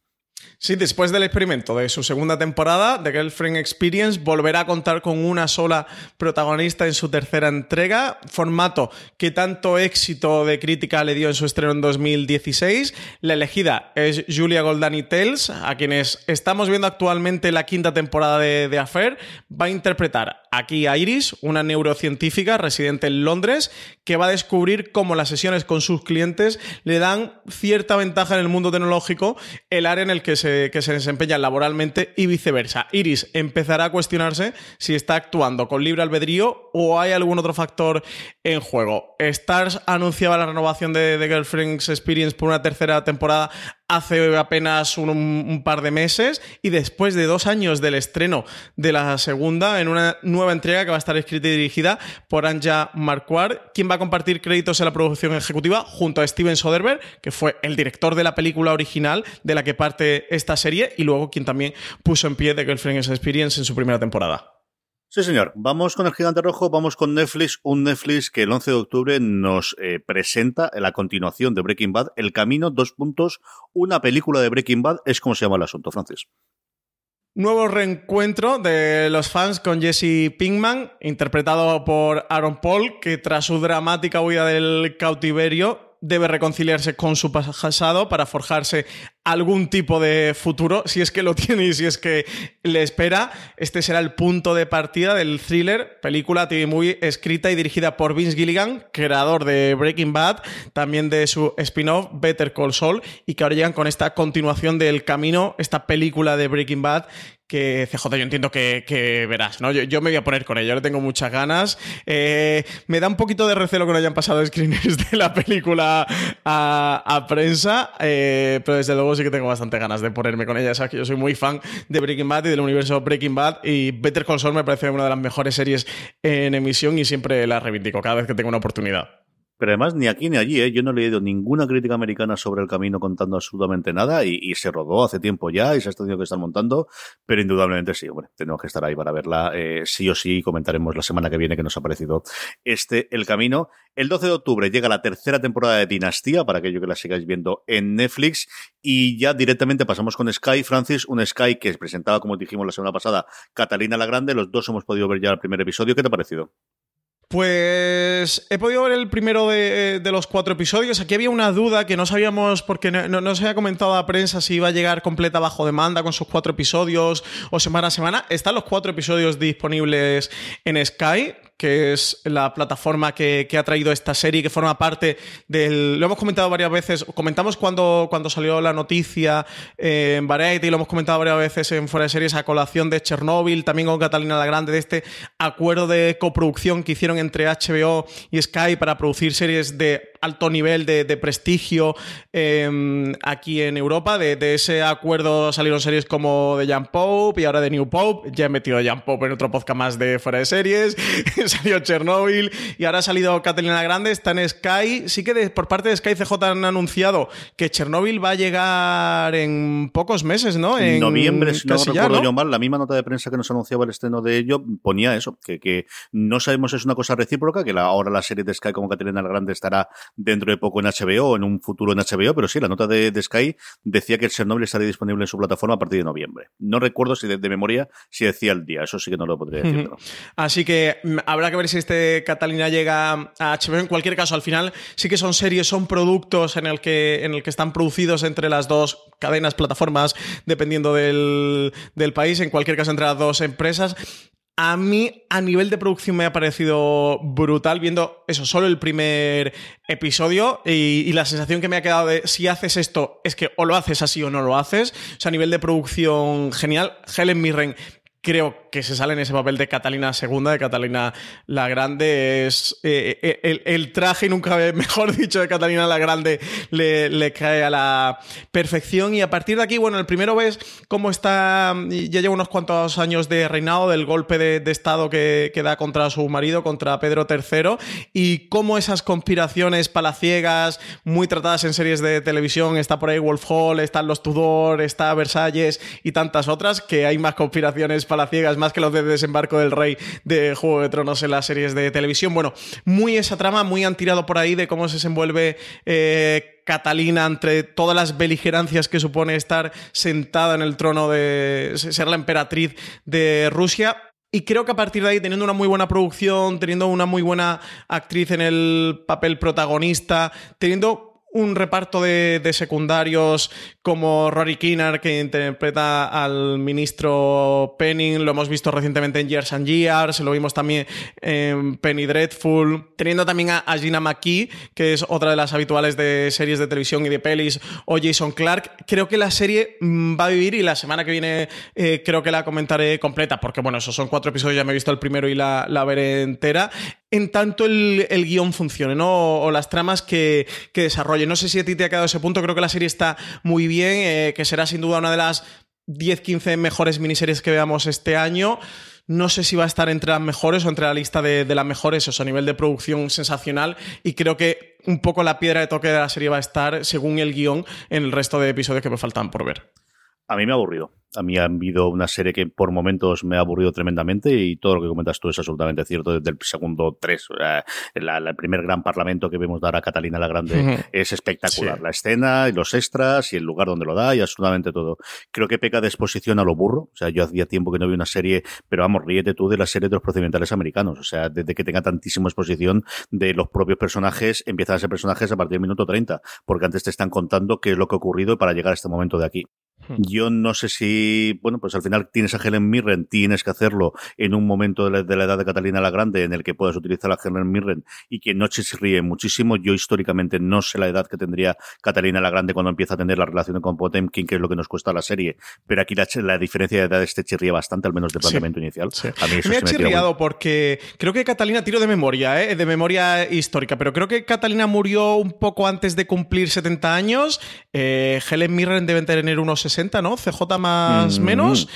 Sí, después del experimento de su segunda temporada, The Girlfriend Experience volverá a contar con una sola protagonista en su tercera entrega, formato que tanto éxito de crítica le dio en su estreno en 2016. La elegida es Julia Goldani Tales, a quienes estamos viendo actualmente la quinta temporada de, The Affair. Va a interpretar aquí a Iris, una neurocientífica residente en Londres, que va a descubrir cómo las sesiones con sus clientes le dan cierta ventaja en el mundo tecnológico, el área en el que se, que se desempeñan laboralmente y viceversa. Iris empezará a cuestionarse si está actuando con libre albedrío o hay algún otro factor en juego. Stars anunciaba la renovación de The Girlfriend's Experience por una tercera temporada hace apenas un, par de meses y después de dos años del estreno de la segunda en una nueva entrega que va a estar escrita y dirigida por Anja Marquardt, quien va a compartir créditos en la producción ejecutiva junto a Steven Soderbergh, que fue el director de la película original de la que parte esta serie y luego quien también puso en pie The Girlfriend's Experience en su primera temporada. Sí, señor. Vamos con el gigante rojo, vamos con Netflix, un Netflix que el 11 de octubre nos eh, presenta la continuación de Breaking Bad, El Camino, dos puntos, una película de Breaking Bad, es como se llama el asunto, Francis. Nuevo reencuentro de los fans con Jesse Pinkman, interpretado por Aaron Paul, que tras su dramática huida del cautiverio debe reconciliarse con su pasado para forjarse algún tipo de futuro, si es que lo tiene y si es que le espera. Este será el punto de partida del thriller, película TV Movie escrita y dirigida por Vince Gilligan, creador de Breaking Bad, también de su spin-off Better Call Saul, y que ahora llegan con esta continuación del camino, esta película de Breaking Bad que CJ yo entiendo que, verás, ¿no? Yo, me voy a poner con ello, le tengo muchas ganas. Eh, me da un poquito de recelo que no hayan pasado screeners de la película a, prensa, eh, pero desde luego sí que tengo bastante ganas de ponerme con ella. que yo soy muy fan de Breaking Bad y del universo Breaking Bad y Better Saul me parece una de las mejores series en emisión y siempre la reivindico cada vez que tengo una oportunidad. Pero además, ni aquí ni allí, ¿eh? yo no he leído ninguna crítica americana sobre el camino contando absolutamente nada y, se rodó hace tiempo ya y se ha tenido que estar montando, pero indudablemente sí, hombre, tenemos que estar ahí para verla eh, sí o sí. Comentaremos la semana que viene que nos ha parecido este El Camino. El 12 de octubre llega la tercera temporada de Dinastía, para aquello que la sigáis viendo en Netflix, y ya directamente pasamos con Sky Francis, un Sky que presentaba, como dijimos la semana pasada, Catalina la Grande. Los dos hemos podido ver ya el primer episodio. ¿Qué te ha parecido? Pues he podido ver el primero de, los cuatro episodios. Aquí había una duda que no sabíamos, porque no, se había comentado a la prensa si iba a llegar completa bajo demanda con sus cuatro episodios o semana a semana. Están los cuatro episodios disponibles en Sky que es la plataforma que, ha traído esta serie, que forma parte del... Lo hemos comentado varias veces, comentamos cuando, cuando salió la noticia eh, en Variety, lo hemos comentado varias veces en Fuera de Series a colación de Chernobyl, también con Catalina la Grande, de este acuerdo de coproducción que hicieron entre HBO y Sky para producir series de alto nivel de, prestigio em, aquí en Europa. De, ese acuerdo salieron series como de Jan Pope y ahora de New Pope. Ya he metido a Jan Pope en otro podcast más de fuera de series. Salió Chernobyl y ahora ha salido Catalina Grande. Está en Sky. Sí que por parte de Sky CJ han anunciado que Chernobyl va a llegar en pocos meses, ¿no? En noviembre, si no recuerdo yo mal, la misma nota de prensa que nos anunciaba el estreno de ello ponía eso, que, que no sabemos si es una cosa recíproca, que ahora la serie de Sky como Catalina Grande estará dentro de poco en HBO o en un futuro en HBO, pero sí, la nota de, Sky decía que el Chernobyl estaría disponible en su plataforma a partir de noviembre. No recuerdo si de, memoria si decía el día, eso sí que no lo podría decir. Así que mm, habrá que ver si este Catalina llega a HBO. En cualquier caso, al final sí que son series, son productos en el que, en el que están producidos entre las dos cadenas, plataformas, dependiendo del, del país, en cualquier caso entre las dos empresas. A mí, a nivel de producción, me ha parecido brutal viendo eso, solo el primer episodio y, la sensación que me ha quedado de si haces esto es que o lo haces así o no lo haces. O sea, a nivel de producción, genial. Helen Mirren creo que se sale en ese papel de Catalina II, de Catalina la Grande. Es eh, eh, el, traje, nunca mejor dicho, de Catalina la Grande le, cae a la perfección. Y a partir de aquí, bueno, el primero ves cómo está, ya lleva unos cuantos años de reinado, del golpe de, Estado que, que, da contra su marido, contra Pedro III, y cómo esas conspiraciones palaciegas, muy tratadas en series de televisión, está por ahí Wolf Hall, están los Tudor, está Versalles y tantas otras, que hay más conspiraciones palaciegas, más que los de desembarco del rey de Juego de Tronos en las series de televisión. Bueno, muy esa trama, muy han tirado por ahí de cómo se desenvuelve eh, Catalina entre todas las beligerancias que supone estar sentada en el trono de ser la emperatriz de Rusia. Y creo que a partir de ahí, teniendo una muy buena producción, teniendo una muy buena actriz en el papel protagonista, teniendo un reparto de, secundarios como Rory Kinnar, que interpreta al ministro Penning, lo hemos visto recientemente en Years and Years, lo vimos también en Penny Dreadful, teniendo también a, Gina McKee, que es otra de las habituales de series de televisión y de pelis, o Jason Clark. Creo que la serie mm, va a vivir y la semana que viene eh, creo que la comentaré completa, porque bueno, esos son cuatro episodios, ya me he visto el primero y la, la veré entera en tanto el, guion funcione, ¿no? O, las tramas que, que, desarrolle. No sé si a ti te ha quedado ese punto, creo que la serie está muy bien, eh, que será sin duda una de las 10-15 mejores miniseries que veamos este año. No sé si va a estar entre las mejores o entre la lista de, las mejores, o sea, a nivel de producción sensacional. Y creo que un poco la piedra de toque de la serie va a estar, según el guion, en el resto de episodios que me faltan por ver. A mí me ha aburrido. A mí ha habido una serie que por momentos me ha aburrido tremendamente y todo lo que comentas tú es absolutamente cierto desde el segundo tres. el primer gran parlamento que vemos dar a Catalina la Grande es espectacular. La escena y los extras y el lugar donde lo da y absolutamente todo. Creo que peca de exposición a lo burro. O sea, yo hacía tiempo que no vi una serie, pero vamos, ríete tú de la serie de los procedimentales americanos. O sea, desde que tenga tantísima exposición de los propios personajes, empiezan a ser personajes a partir del minuto 30, porque antes te están contando qué es lo que ha ocurrido para llegar a este momento de aquí. Hmm. Yo no sé si, bueno, pues al final tienes a Helen Mirren, tienes que hacerlo en un momento de la, edad de Catalina la Grande en el que puedas utilizar a Helen Mirren y que no ríe muchísimo. Yo históricamente no sé la edad que tendría Catalina la Grande cuando empieza a tener la relación con Potemkin, que es lo que nos cuesta la serie. Pero aquí la, diferencia de edad este chirría bastante, al menos de planteamiento inicial. A mí me ha chirriado porque creo que Catalina, tiro de memoria, ¿eh? de memoria histórica, pero creo que Catalina murió un poco antes de cumplir 70 años. Eh, Helen Mirren debe tener unos 60, ¿no? CJ más mm. menos.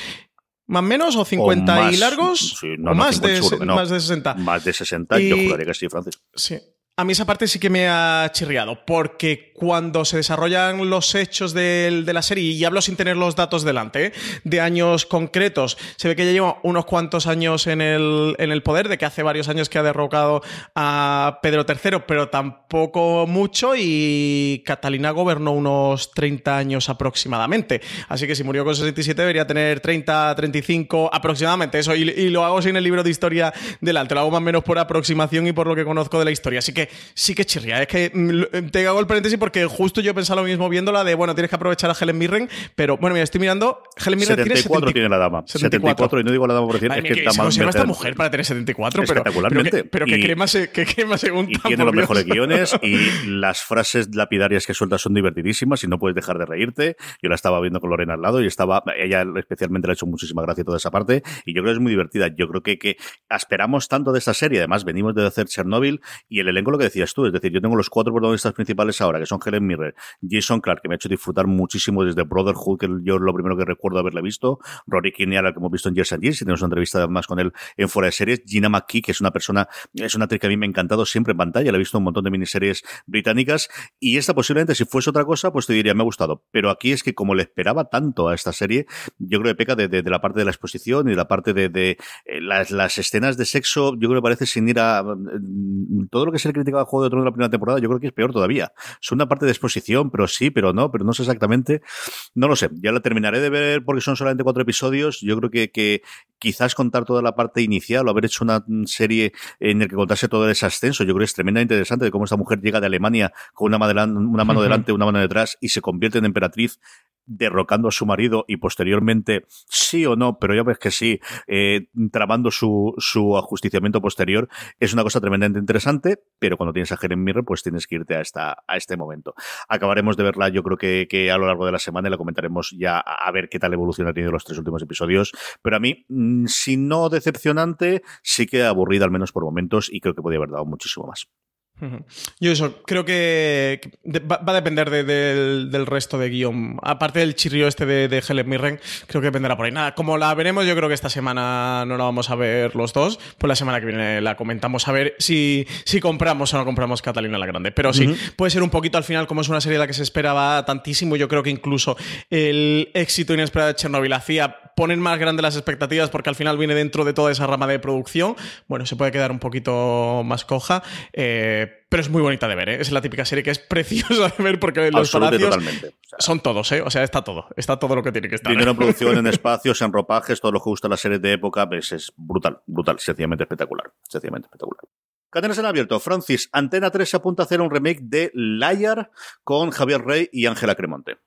¿Más menos o 50 y largos? no, más, de, más de 60. Más de 60, yo juraría que sí, Francis. Sí. A mí esa parte sí que me ha chirriado, porque cuando se desarrollan los hechos de, la serie, y hablo sin tener los datos delante, ¿eh? de años concretos, se ve que ya lleva unos cuantos años en el, poder, de que hace varios años que ha derrocado a Pedro III, pero tampoco mucho, y Catalina gobernó unos 30 años aproximadamente. Así que si murió con 67 debería tener 30, 35 aproximadamente, eso, y, lo hago sin el libro de historia delante, lo hago más o menos por aproximación y por lo que conozco de la historia. Así que sí que chirría. Es que mm, te hago el paréntesis porque justo yo he pensado lo mismo viéndola de, bueno, tienes que aprovechar a Helen Mirren, pero bueno, mira, estoy mirando. Helen Mirren 74 tiene, la dama. 74. y no digo la dama por decir, es que, que se esta mujer para tener 74, pero, espectacularmente. pero, que, crema, que crema según Y tiene los mejores guiones y las frases lapidarias que sueltas son divertidísimas y no puedes dejar de reírte. Yo la estaba viendo con Lorena al lado y estaba, ella especialmente le ha hecho muchísima gracia toda esa parte y yo creo que es muy divertida. Yo creo que, que esperamos tanto de esta serie, además venimos de hacer Chernobyl y el elenco que decías tú, es decir, yo tengo los cuatro protagonistas principales ahora, que son Helen Mirren, Jason Clark, que me ha hecho disfrutar muchísimo desde Brotherhood, que yo lo primero que recuerdo haberle visto, Rory Kinnear, que hemos visto en Years and Years, y tenemos una entrevista además con él en fuera de series, Gina McKee, que es una persona, es una actriz que a mí me ha encantado siempre en pantalla, la he visto un montón de miniseries británicas, y esta posiblemente, si fuese otra cosa, pues te diría, me ha gustado, pero aquí es que como le esperaba tanto a esta serie, yo creo que peca de, la parte de la exposición y de la parte de, eh, las, las, escenas de sexo, yo creo que parece sin ir a mm, todo lo que se le criticaba a Juego de Tronos de la primera temporada, yo creo que es peor todavía. Es una parte de exposición, pero sí, pero no, pero no sé exactamente. No lo sé. Ya la terminaré de ver porque son solamente cuatro episodios. Yo creo que, que quizás contar toda la parte inicial o haber hecho una serie en la que contase todo ese ascenso, yo creo que es tremendamente interesante de cómo esta mujer llega de Alemania con una una mano delante, una mano detrás y se convierte en emperatriz derrocando a su marido y posteriormente, sí o no, pero ya ves que sí, eh, trabando su, su ajusticiamiento posterior, es una cosa tremendamente interesante, pero cuando tienes a Helen Mirren, pues tienes que irte a, esta, a este momento. Acabaremos de verla, yo creo que, que a lo largo de la semana y la comentaremos ya a ver qué tal evolución ha tenido los tres últimos episodios, pero a mí, mm, si no decepcionante, sí que aburrida al menos por momentos y creo que podría haber dado muchísimo más. Yo eso, creo que va, a depender del, resto de guion. Aparte del chirrío este de, Helen Mirren, creo que dependerá por ahí. Nada, como la veremos, yo creo que esta semana no la vamos a ver los dos. Pues la semana que viene la comentamos a ver si, si compramos o no compramos Catalina la Grande. Pero sí, puede ser un poquito al final, como es una serie de la que se esperaba tantísimo. Yo creo que incluso el éxito inesperado de Chernobyl hacía poner más grandes las expectativas porque al final viene dentro de toda esa rama de producción. Bueno, se puede quedar un poquito más coja. Eh, pero es muy bonita de ver, ¿eh? Es la típica serie que es preciosa de ver porque los palacios son todos, ¿eh? O sea, está todo. Está todo lo que tiene que estar. Dinero en producción, en espacios, en ropajes, todo lo que gusta la serie de época, pues es brutal, brutal, sencillamente espectacular. Sencillamente espectacular. Cadenas en abierto. Francis, Antena 3 se apunta a hacer un remake de Liar con Javier Rey y Ángela Cremonte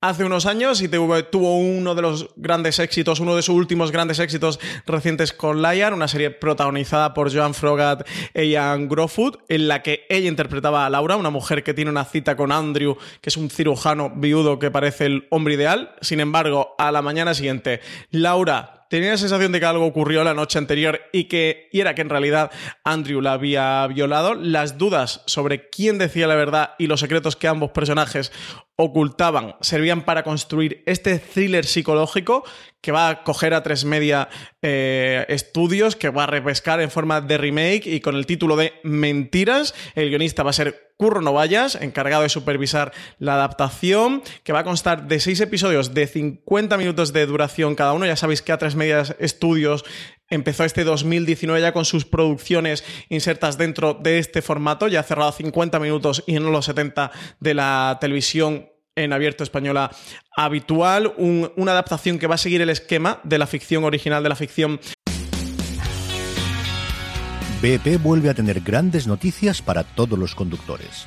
hace unos años y tuvo uno de los grandes éxitos, uno de sus últimos grandes éxitos recientes con Liar, una serie protagonizada por Joan Frogat e Ian Grofoot, en la que ella interpretaba a Laura, una mujer que tiene una cita con Andrew, que es un cirujano viudo que parece el hombre ideal. Sin embargo, a la mañana siguiente, Laura tenía la sensación de que algo ocurrió la noche anterior y que era que en realidad Andrew la había violado. Las dudas sobre quién decía la verdad y los secretos que ambos personajes ocultaban servían para construir este thriller psicológico que va a coger a tres media eh, estudios, que va a repescar en forma de remake y con el título de Mentiras. El guionista va a ser Curro Novallas, encargado de supervisar la adaptación, que va a constar de seis episodios de 50 minutos de duración cada uno. Ya sabéis que a tres medias estudios empezó este 2019 ya con sus producciones insertas dentro de este formato, ya cerrado 50 minutos y no los 70 de la televisión en abierto española habitual, una adaptación que va a seguir el esquema de la ficción original, de la ficción BP vuelve a tener grandes noticias para todos los conductores.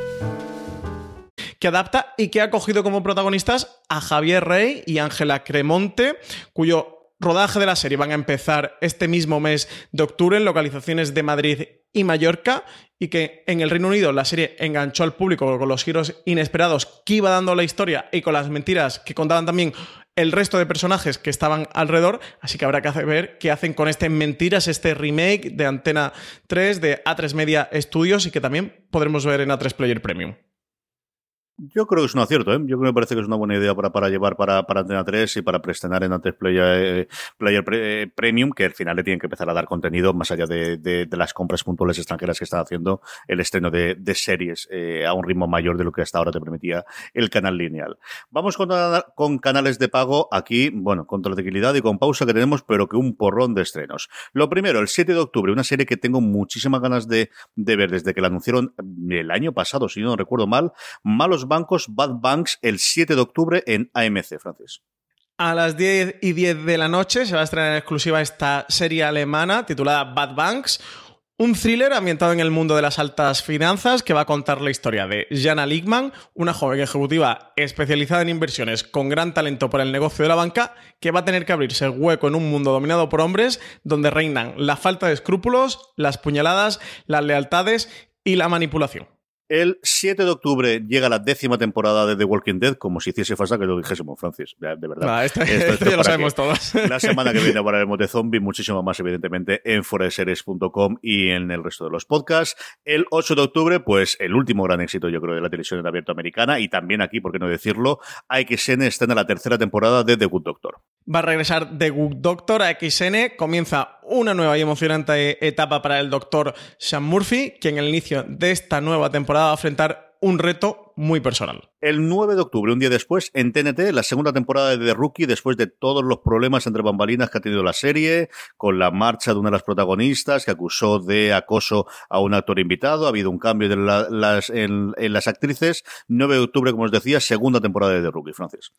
Que adapta y que ha cogido como protagonistas a Javier Rey y Ángela Cremonte, cuyo rodaje de la serie van a empezar este mismo mes de octubre en localizaciones de Madrid y Mallorca y que en el Reino Unido la serie enganchó al público con los giros inesperados que iba dando la historia y con las mentiras que contaban también el resto de personajes que estaban alrededor, así que habrá que ver qué hacen con este Mentiras, este remake de Antena 3 de A3 Media Studios y que también podremos ver en A3 Player Premium. Yo creo que es un acierto, ¿eh? Yo creo que me parece que es una buena idea para, para llevar para, para Antena 3 y para preestrenar en antes Player, Player eh, Premium, que al final le tienen que empezar a dar contenido más allá de, de, las compras puntuales extranjeras que están haciendo el estreno de, de series eh, a un ritmo mayor de lo que hasta ahora te permitía el canal lineal. Vamos con, con canales de pago aquí, bueno, con tranquilidad y con pausa que tenemos, pero que un porrón de estrenos. Lo primero, el 7 de octubre, una serie que tengo muchísimas ganas de, de ver desde que la anunciaron el año pasado, si no recuerdo mal, Malos bancos, Bad Banks, el 7 de octubre en AMC, Francis. A las 10 y 10 de la noche se va a estrenar en exclusiva esta serie alemana titulada Bad Banks, Un thriller ambientado en el mundo de las altas finanzas que va a contar la historia de Jana Lickman, una joven ejecutiva especializada en inversiones con gran talento para el negocio de la banca, que va a tener que abrirse hueco en un mundo dominado por hombres donde reinan la falta de escrúpulos, las puñaladas, las lealtades y la manipulación. El 7 de octubre llega la décima temporada de The Walking Dead, como si hiciese falta que lo dijésemos, Francis. De, verdad. esto, ya lo sabemos todos. La semana que viene hablaremos de zombie, muchísimo más, evidentemente, en foraseries.com y en el resto de los podcasts. El 8 de octubre, pues el último gran éxito, yo creo, de la televisión en abierto americana y también aquí, por qué no decirlo, AXN está en la tercera temporada de The Good Doctor. Va a regresar The Good Doctor a AXN, comienza una nueva y emocionante etapa para el doctor Sean Murphy, que en el inicio de esta nueva temporada va a enfrentar un reto muy personal. El 9 de octubre, un día después, en TNT, la segunda temporada de The Rookie, después de todos los problemas entre bambalinas que ha tenido la serie, con la marcha de una de las protagonistas que acusó de acoso a un actor invitado, ha habido un cambio en, en, las actrices. 9 de octubre, como os decía, segunda temporada de The Rookie, Francis.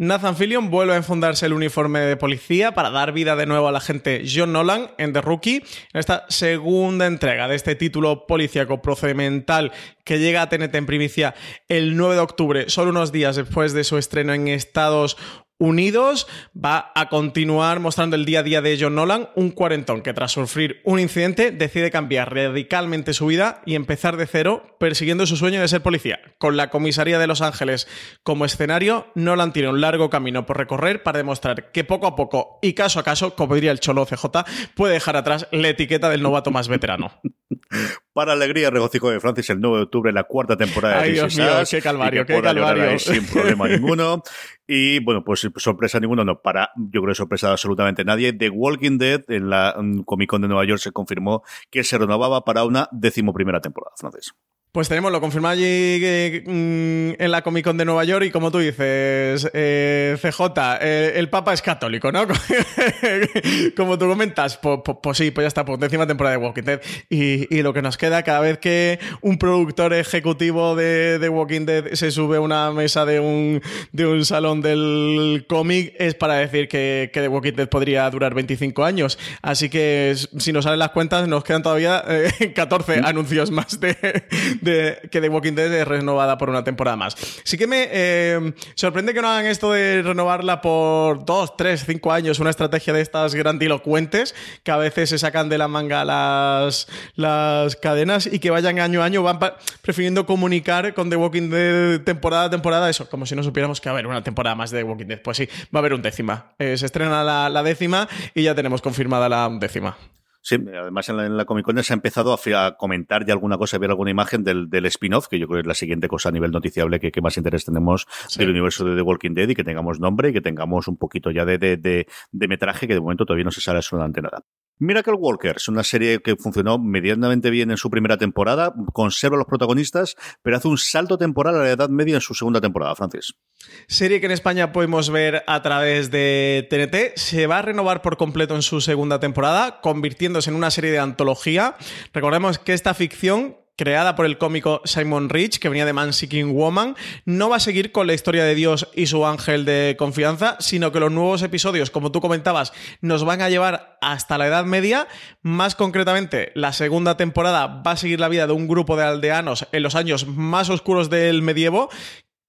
Nathan Fillion vuelve a enfundarse el uniforme de policía para dar vida de nuevo al agente John Nolan en The Rookie, en esta segunda entrega de este título policíaco procedimental que llega a TNT en primicia el 9 de octubre, solo unos días después de su estreno en Estados Unidos va a continuar mostrando el día a día de John Nolan, un cuarentón que tras sufrir un incidente decide cambiar radicalmente su vida y empezar de cero persiguiendo su sueño de ser policía. Con la comisaría de Los Ángeles como escenario, Nolan tiene un largo camino por recorrer para demostrar que poco a poco y caso a caso, como diría el cholo CJ, puede dejar atrás la etiqueta del novato más veterano. Para alegría, regocijo de Francis, el 9 de octubre, la cuarta temporada Ay, de Dios mío, qué calvario, qué calvario. Sin problema ninguno. Y bueno, pues sorpresa ninguno, no, para, yo creo sorpresa absolutamente nadie. The Walking Dead en la Comic Con de Nueva York se confirmó que se renovaba para una decimoprimera temporada, Francis. Pues tenemos, lo confirmado allí eh, mm, en la Comic Con de Nueva York y como tú dices, eh, CJ, eh, el Papa es católico, ¿no? como tú comentas, pues, pues, sí, pues ya está, pues décima temporada de Walking Dead. Y, lo que nos queda cada vez que un productor ejecutivo de, de Walking Dead se sube a una mesa de un, de un salón del cómic es para decir que, que The Walking Dead podría durar 25 años. Así que si nos salen las cuentas, nos quedan todavía 14 anuncios más de que The Walking Dead es renovada por una temporada más. Sí que me eh, sorprende que no hagan esto de renovarla por dos, tres, cinco años, una estrategia de estas grandilocuentes que a veces se sacan de la manga las, las cadenas y que vayan año a año, van prefiriendo comunicar con The Walking Dead temporada a temporada, eso, como si no supiéramos que va a haber una temporada más de The Walking Dead. Pues sí, va a haber un décima. Eh, se estrena la, la décima y ya tenemos confirmada la décima. Sí, además en la, Comic Con se ha empezado a, comentar ya alguna cosa, a ver alguna imagen del, spin-off, que yo creo que es la siguiente cosa a nivel noticiable que, más interés tenemos del universo de The Walking Dead y que tengamos nombre y que tengamos un poquito ya de, de, de metraje que de momento todavía no se sale absolutamente nada. Miracle Walkers, una serie que funcionó medianamente bien en su primera temporada, conserva los protagonistas, pero hace un salto temporal a la Edad Media en su segunda temporada, Francis. Serie que en España podemos ver a través de TNT, se va a renovar por completo en su segunda temporada, convirtiéndose en una serie de antología. Recordemos que esta ficción creada por el cómico Simon Rich, que venía de Man Seeking Woman, no va a seguir con la historia de Dios y su ángel de confianza, sino que los nuevos episodios, como tú comentabas, nos van a llevar hasta la Edad Media. Más concretamente, la segunda temporada va a seguir la vida de un grupo de aldeanos en los años más oscuros del medievo,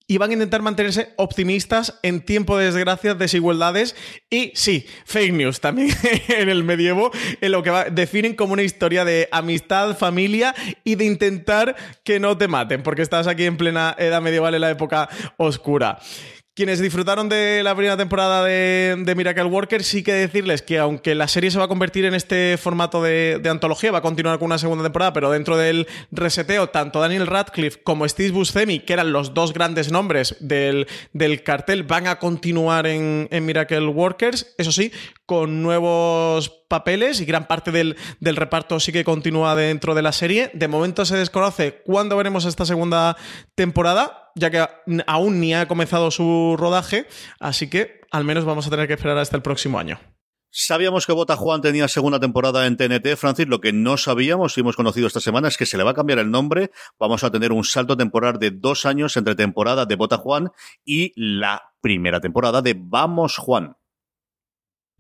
y van a intentar mantenerse optimistas en tiempo de desgracias, desigualdades y sí, fake news también en el medievo, en lo que definen como una historia de amistad, familia y de intentar que no te maten, porque estás aquí en plena edad medieval en la época oscura. Quienes disfrutaron de la primera temporada de, Miracle Worker, sí que decirles que aunque la serie se va a convertir en este formato de, antología, va a continuar con una segunda temporada, pero dentro del reseteo, tanto Daniel Radcliffe como Steve Buscemi, que eran los dos grandes nombres del, cartel, van a continuar en, en Miracle Workers, eso sí, con nuevos papeles y gran parte del, reparto sí que continúa dentro de la serie. De momento se desconoce cuándo veremos esta segunda temporada, ya que aún ni ha comenzado su rodaje, así que al menos vamos a tener que esperar hasta el próximo año. Sabíamos que Bota Juan tenía segunda temporada en TNT, Francis. Lo que no sabíamos y hemos conocido esta semana es que se le va a cambiar el nombre. Vamos a tener un salto temporal de dos años entre temporada de Bota Juan y la primera temporada de Vamos Juan.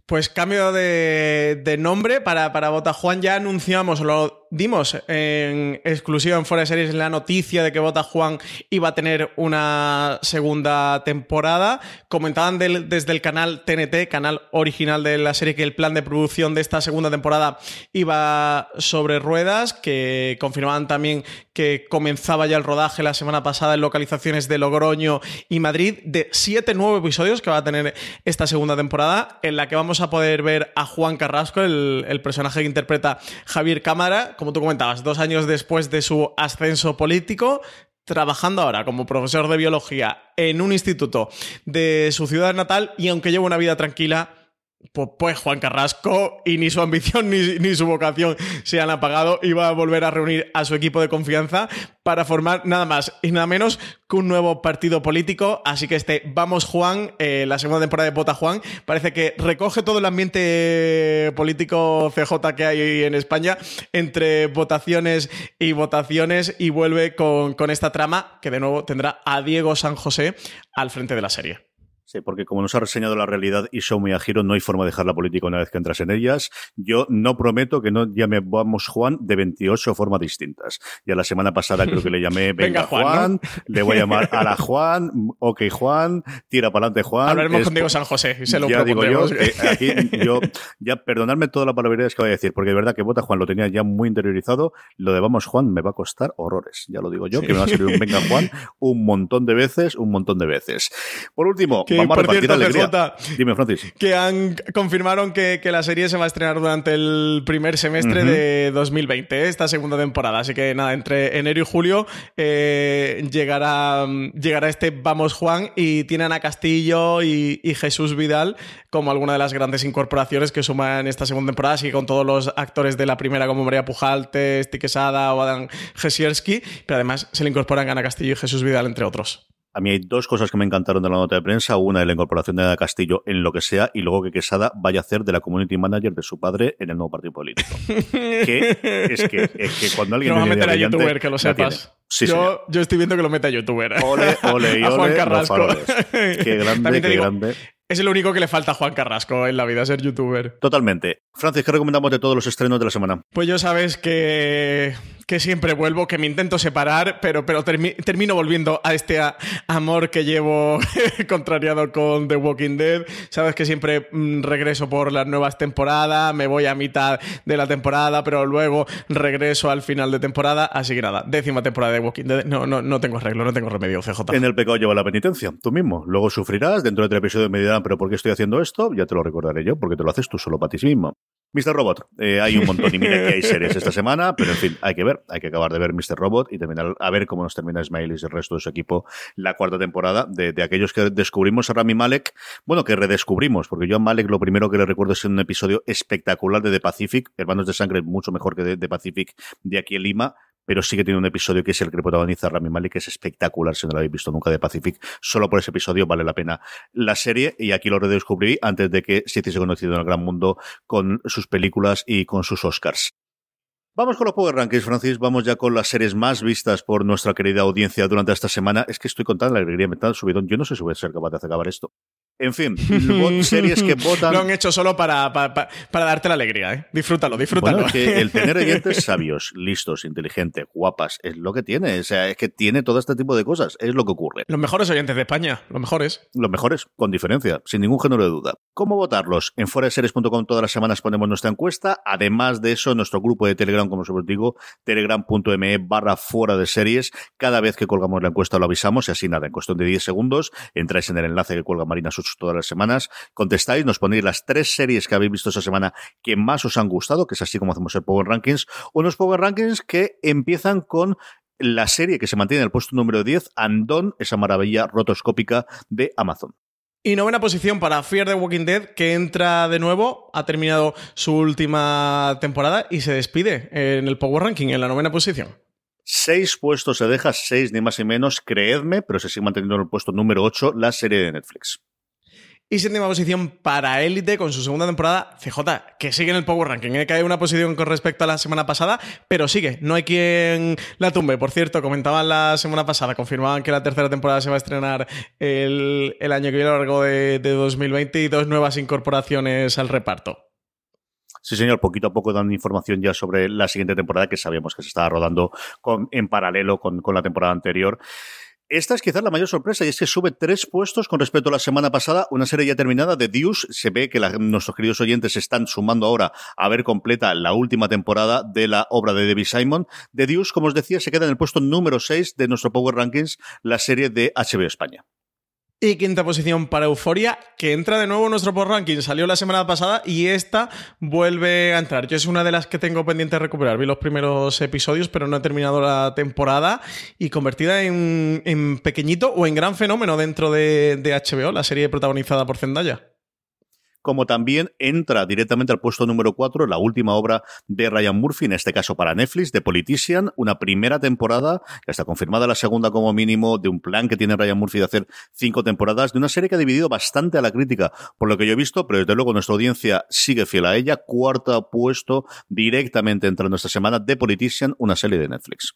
Pues cambio de, nombre para, para Bota Juan. Ya anunciamos, lo dimos en exclusiva en Fuera de Series la noticia de que Bota Juan iba a tener una segunda temporada. Comentaban desde el canal TNT, canal original de la serie, que el plan de producción de esta segunda temporada iba sobre ruedas, que confirmaban también que comenzaba ya el rodaje la semana pasada en localizaciones de Logroño y Madrid, de siete nuevos episodios que va a tener esta segunda temporada, en la que vamos a poder ver a Juan Carrasco, el, el personaje que interpreta Javier Cámara, como tú comentabas, dos años después de su ascenso político, trabajando ahora como profesor de biología en un instituto de su ciudad natal y aunque lleva una vida tranquila, pues, Juan Carrasco y ni su ambición ni, su vocación se han apagado y va a volver a reunir a su equipo de confianza para formar nada más y nada menos que un nuevo partido político. Así que este Vamos Juan, eh, la segunda temporada de Vota Juan, parece que recoge todo el ambiente político CJ que hay en España entre votaciones y votaciones y vuelve con, con esta trama que de nuevo tendrá a Diego San José al frente de la serie. Sí, porque como nos ha reseñado la realidad y Show a Giro, no hay forma de dejar la política una vez que entras en ellas. Yo no prometo que no llame Vamos Juan de 28 formas distintas. Ya la semana pasada creo que le llamé Venga, Juan, le voy a llamar a la Juan, OK Juan, tira para adelante Juan. Hablaremos con Diego San José y se lo Ya digo yo, aquí yo, ya perdonadme toda la palabrería que voy a decir, porque de verdad que Vota Juan lo tenía ya muy interiorizado. Lo de Vamos Juan me va a costar horrores. Ya lo digo yo, que me va a servir un Venga Juan un montón de veces, un montón de veces. Por último, vamos a repartir alegría. Dime, Francis. Que han confirmaron que, la serie se va a estrenar durante el primer semestre de 2020, esta segunda temporada. Así que nada, entre enero y julio eh, llegará, llegará este Vamos Juan y tienen a Castillo y, Jesús Vidal como alguna de las grandes incorporaciones que suman esta segunda temporada, así que con todos los actores de la primera como María Pujalte, Stiquesada o Adam Jesierski, pero además se le incorporan Ana Castillo y Jesús Vidal, entre otros. A mí hay dos cosas que me encantaron de la nota de prensa. Una de la incorporación de Ana Castillo en lo que sea y luego que Quesada vaya a hacer de la community manager de su padre en el nuevo partido político. que es que, es que cuando alguien... No va a meter a youtuber, que lo sepas. yo, yo, estoy viendo que lo mete a youtuber. Ole, ole y ole. A Juan Carrasco. Qué grande, qué grande. Es lo único que le falta a Juan Carrasco en la vida, ser youtuber. Totalmente. Francis, ¿qué recomendamos de todos los estrenos de la semana? Pues yo sabes que que siempre vuelvo, que me intento separar, pero, pero termino volviendo a este amor que llevo contrariado con The Walking Dead. Sabes que siempre mm, regreso por las nuevas temporadas, me voy a mitad de la temporada, pero luego regreso al final de temporada. Así que nada, décima temporada de Walking Dead. No, no, no tengo arreglo, no tengo remedio, CJ. En el pecado lleva la penitencia, tú mismo. Luego sufrirás, dentro de tres episodios me pero ¿por qué estoy haciendo esto? Ya te lo recordaré yo, porque te lo haces tú solo para ti mismo. Mr. Robot, eh, hay un montón y mira que hay series esta semana, pero en fin, hay que ver, hay que acabar de ver Mr. Robot y terminar a ver cómo nos termina Smiley y el resto de su equipo la cuarta temporada de, de, aquellos que descubrimos a Rami Malek, bueno, que redescubrimos, porque yo a Malek lo primero que le recuerdo es un episodio espectacular de The Pacific, Hermanos de Sangre, mucho mejor que The Pacific de aquí en Lima, pero sí que tiene un episodio que es el que protagoniza Rami Malek, que es espectacular, si no lo habéis visto nunca de Pacific. Solo por ese episodio vale la pena la serie, y aquí lo redescubrí antes de que se hiciese conocido en el gran mundo con sus películas y con sus Oscars. Vamos con los Power Rankings, Francis. Vamos ya con las series más vistas por nuestra querida audiencia durante esta semana. Es que estoy contando la alegría mental subidón. Yo no sé si voy a ser capaz de acabar esto. En fin, series que votan. Lo han hecho solo para, para, darte la alegría, ¿eh? Disfrútalo, disfrútalo. que el tener oyentes sabios, listos, inteligentes, guapas, es lo que tiene. O sea, es que tiene todo este tipo de cosas. Es lo que ocurre. Los mejores oyentes de España, los mejores. Los mejores, con diferencia, sin ningún género de duda. ¿Cómo votarlos? En foreseries.com todas las semanas ponemos nuestra encuesta. Además de eso, nuestro grupo de Telegram, como os digo, telegram.me barra fuera de series. Cada vez que colgamos la encuesta lo avisamos y así nada, en cuestión de 10 segundos entráis en el enlace que cuelga Marina Such todas las semanas. Contestáis, nos ponéis las tres series que habéis visto esta semana que más os han gustado, que es así como hacemos el Power Rankings. Unos Power Rankings que empiezan con la serie que se mantiene en el puesto número 10, Andon, esa maravilla rotoscópica de Amazon. Y novena posición para Fear the Walking Dead, que entra de nuevo, ha terminado su última temporada y se despide en el Power Ranking, en la novena posición. Seis puestos se deja, seis ni más ni menos, creedme, pero se sigue manteniendo en el puesto número 8 la serie de Netflix. Y séptima posición para Elite con su segunda temporada, CJ, que sigue en el Power Ranking. ¿eh? Cae una posición con respecto a la semana pasada, pero sigue. No hay quien la tumbe. Por cierto, comentaban la semana pasada, confirmaban que la tercera temporada se va a estrenar el, año que viene a lo largo de, de 2020 y dos nuevas incorporaciones al reparto. Sí, señor, poquito a poco dan información ya sobre la siguiente temporada que sabíamos que se estaba rodando con, en paralelo con, con la temporada anterior. Esta es quizás la mayor sorpresa y es que sube tres puestos con respecto a la semana pasada, una serie ya terminada de Deuce. Se ve que nuestros queridos oyentes están sumando ahora a ver completa la última temporada de la obra de Debbie Simon. The Deuce, como os decía, se queda en el puesto número 6 de nuestro Power Rankings, la serie de HBO España. Y quinta posición para Euforia, que entra de nuevo en nuestro post ranking. Salió la semana pasada y esta vuelve a entrar. Yo es una de las que tengo pendiente de recuperar. Vi los primeros episodios, pero no he terminado la temporada. Y convertida en, pequeñito o en gran fenómeno dentro de, de HBO, la serie protagonizada por Zendaya como también entra directamente al puesto número 4 la última obra de Ryan Murphy, en este caso para Netflix, de Politician, una primera temporada, que está confirmada la segunda como mínimo, de un plan que tiene Ryan Murphy de hacer cinco temporadas, de una serie que ha dividido bastante a la crítica, por lo que yo he visto, pero desde luego nuestra audiencia sigue fiel a ella. Cuarto puesto directamente entrando esta semana de Politician, una serie de Netflix.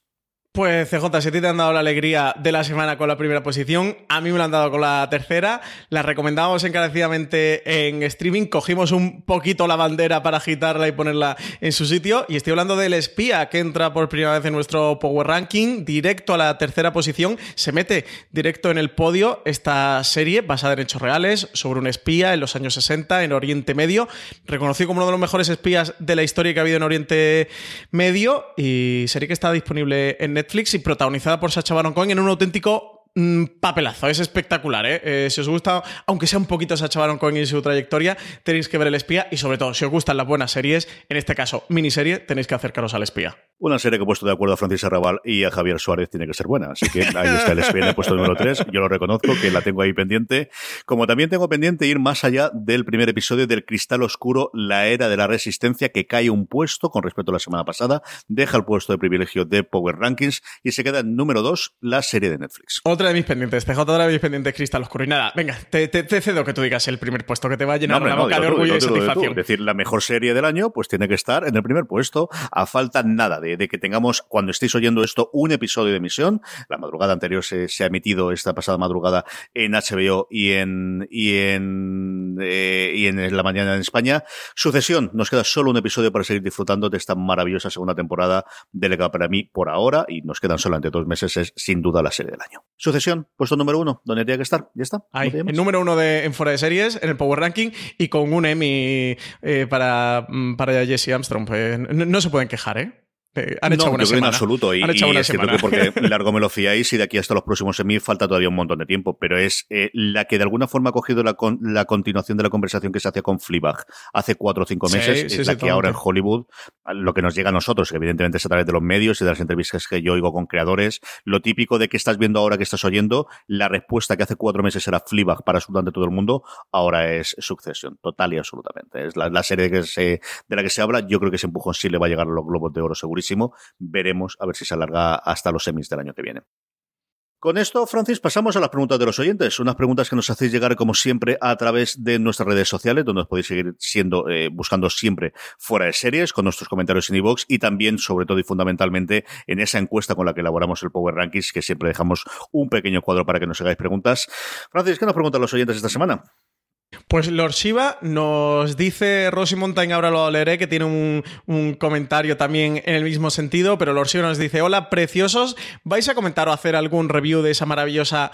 Pues CJ, si a ti te han dado la alegría de la semana con la primera posición, a mí me la han dado con la tercera. La recomendamos encarecidamente en streaming. Cogimos un poquito la bandera para agitarla y ponerla en su sitio. Y estoy hablando del espía que entra por primera vez en nuestro Power Ranking, directo a la tercera posición. Se mete directo en el podio esta serie basada en hechos reales sobre un espía en los años 60 en Oriente Medio. Reconocido como uno de los mejores espías de la historia que ha habido en Oriente Medio. Y serie que está disponible en Netflix Netflix y protagonizada por Sacha Baron Cohen en un auténtico Mm, papelazo, es espectacular, ¿eh? ¿eh? Si os gusta, aunque sea un poquito Sacha Baron Cohen y su trayectoria, tenéis que ver El Espía y sobre todo, si os gustan las buenas series, en este caso miniserie, tenéis que acercaros al Espía. Una serie que he puesto de acuerdo a Francis Arrabal y a Javier Suárez tiene que ser buena, así que ahí está El el puesto número 3, yo lo reconozco, que la tengo ahí pendiente, como también tengo pendiente ir más allá del primer episodio del Cristal Oscuro, la era de la resistencia, que cae un puesto con respecto a la semana pasada, deja el puesto de privilegio de Power Rankings y se queda en número 2 la serie de Netflix de mis pendientes, PJ de mis pendientes, Cristal Oscuro. Y nada, venga, te, cedo que tú digas el primer puesto, que te va a llenar la boca de orgullo y satisfacción. Es decir, la mejor serie del año, pues tiene que estar en el primer puesto. A falta nada de, que tengamos, cuando estéis oyendo esto, un episodio de emisión. La madrugada anterior se, ha emitido esta pasada madrugada en HBO y en, y en, eh, y en la mañana en España. Sucesión, nos queda solo un episodio para seguir disfrutando de esta maravillosa segunda temporada delegada para mí por ahora y nos quedan solamente dos meses. Es sin duda la serie del año. Sucesión, puesto número uno, donde tenía que estar. Ya está. el número uno de, en fuera de series, en el Power Ranking y con un Emmy eh, para, mm, para Jesse Armstrong. Pues, no se pueden quejar, ¿eh? Eh, han hecho una semana. en absoluto. Y, es que porque largo me lo fiáis y de aquí hasta los próximos semi falta todavía un montón de tiempo. Pero es eh, la que de alguna forma ha cogido la, la continuación de la conversación que se hacía con Fleabag hace cuatro o cinco meses. es la que ahora en Hollywood, lo que nos llega a nosotros, que evidentemente es a través de los medios y de las entrevistas que yo oigo con creadores, lo típico de que estás viendo ahora que estás oyendo, la respuesta que hace cuatro meses era Fleabag para absolutamente todo el mundo, ahora es Succession, total y absolutamente. Es la, serie que se, de la que se habla. Yo creo que ese empujón sí le va a llegar a los globos de oro segurísimo Veremos a ver si se alarga hasta los semis del año que viene. Con esto, Francis, pasamos a las preguntas de los oyentes. Unas preguntas que nos hacéis llegar, como siempre, a través de nuestras redes sociales, donde os podéis seguir siendo, eh, buscando siempre fuera de series, con nuestros comentarios en iVoox y también, sobre todo y fundamentalmente, en esa encuesta con la que elaboramos el Power Rankings, que siempre dejamos un pequeño cuadro para que nos hagáis preguntas. Francis, ¿qué nos preguntan los oyentes esta semana? Pues Lord Shiva nos dice, Rosy Montaigne, ahora lo leeré, que tiene un, comentario también en el mismo sentido, pero Lord Shiva nos dice, hola preciosos, ¿vais a comentar o hacer algún review de esa maravillosa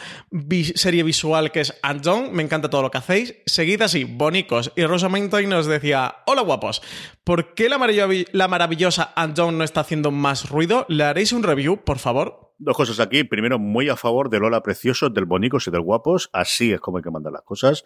serie visual que es John? Me encanta todo lo que hacéis. Seguid así, bonicos. Y Rosa Montaigne nos decía, hola guapos, ¿por qué la, la maravillosa John no está haciendo más ruido? ¿Le haréis un review, por favor? Dos cosas aquí. Primero, muy a favor del hola precioso, del bonicos y del guapos. Así es como hay que mandar las cosas.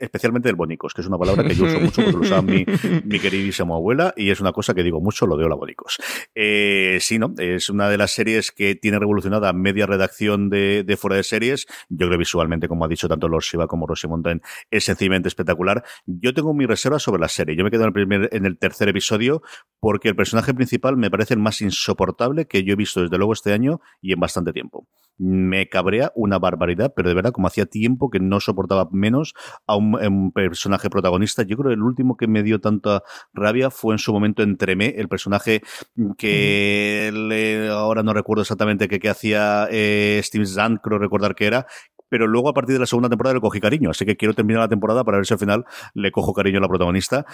especialmente del bonicos, que es una palabra que yo uso mucho porque lo usaba mi, mi queridísima abuela y es una cosa que digo mucho, lo de hola bonicos. Eh, sí, ¿no? Es una de las series que tiene revolucionada media redacción de, de fuera de series. Yo creo visualmente, como ha dicho tanto Lord Shiva como Rosy Montaigne, es sencillamente espectacular. Yo tengo mi reserva sobre la serie. Yo me quedo en el, primer, en el tercer episodio porque el personaje principal me parece el más insoportable que yo he visto desde luego este año y en bastante tiempo. Me cabrea una barbaridad, pero de verdad, como hacía tiempo que no soportaba menos a un, personaje protagonista. Yo creo que el último que me dio tanta rabia fue en su momento Entremé, el personaje que ahora no recuerdo exactamente qué, hacía eh, Steve Zahn, creo recordar que era, pero luego a partir de la segunda temporada le cogí cariño, así que quiero terminar la temporada para ver si al final le cojo cariño a la protagonista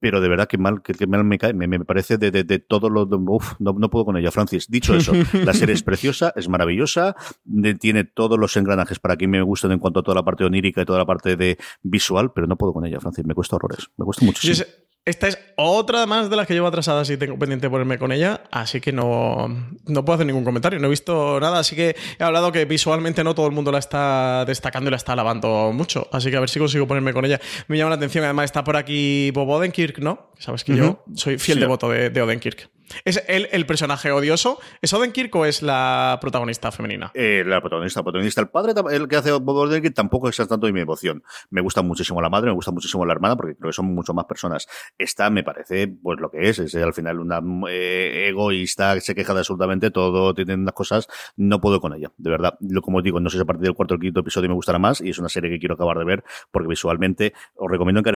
pero de verdad que mal, que, mal me cae, me, me parece de, de, de todo lo, uf, no, no, puedo con ella, Francis. Dicho eso, la serie es preciosa, es maravillosa, de, tiene todos los engranajes para que me gustan en cuanto a toda la parte onírica y toda la parte de visual, pero no puedo con ella, Francis, me cuesta horrores, me cuesta muchísimo. Esta es otra más de las que llevo atrasadas y tengo pendiente de ponerme con ella, así que no, no puedo hacer ningún comentario, no he visto nada, así que he hablado que visualmente no todo el mundo la está destacando y la está alabando mucho, así que a ver si consigo ponerme con ella. Me llama la atención, además está por aquí Bob Odenkirk, ¿no? Sabes que uh -huh. yo soy fiel sí. devoto de, de Odenkirk. ¿Es él el personaje odioso? ¿Es Odenkirk o es la protagonista femenina? Eh, la protagonista, protagonista. El padre, el que hace Bob Odenkirk, tampoco es tanto de mi emoción. Me gusta muchísimo la madre, me gusta muchísimo la hermana, porque creo que son mucho más personas. Esta me parece, pues lo que es, es al final una eh, egoísta, se queja de absolutamente todo, tiene unas cosas, no puedo con ella, de verdad. Lo como digo, no sé si a partir del cuarto o quinto episodio me gustará más, y es una serie que quiero acabar de ver, porque visualmente os recomiendo que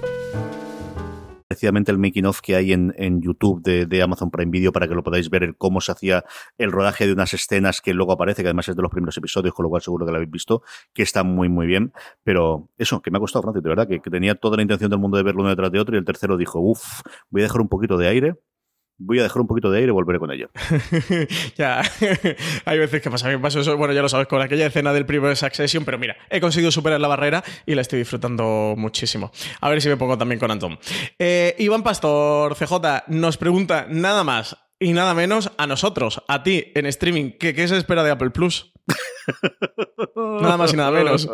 Precisamente el making of que hay en, en YouTube de, de, Amazon Prime Video para que lo podáis ver el cómo se hacía el rodaje de unas escenas que luego aparece, que además es de los primeros episodios, con lo cual seguro que lo habéis visto, que está muy, muy bien. Pero eso, que me ha costado, Francis, de verdad, que, que tenía toda la intención del mundo de verlo uno detrás de otro y el tercero dijo, uff, voy a dejar un poquito de aire voy a dejar un poquito de aire y volveré con ello. ya, hay veces que pasa. A mí me pasó eso, bueno, ya lo sabes, con aquella escena del primer Succession, pero mira, he conseguido superar la barrera y la estoy disfrutando muchísimo. A ver si me pongo también con Antón. Eh, Iván Pastor, CJ, nos pregunta nada más y nada menos a nosotros, a ti, en streaming, ¿qué, qué se espera de Apple Plus? Nada más y nada menos.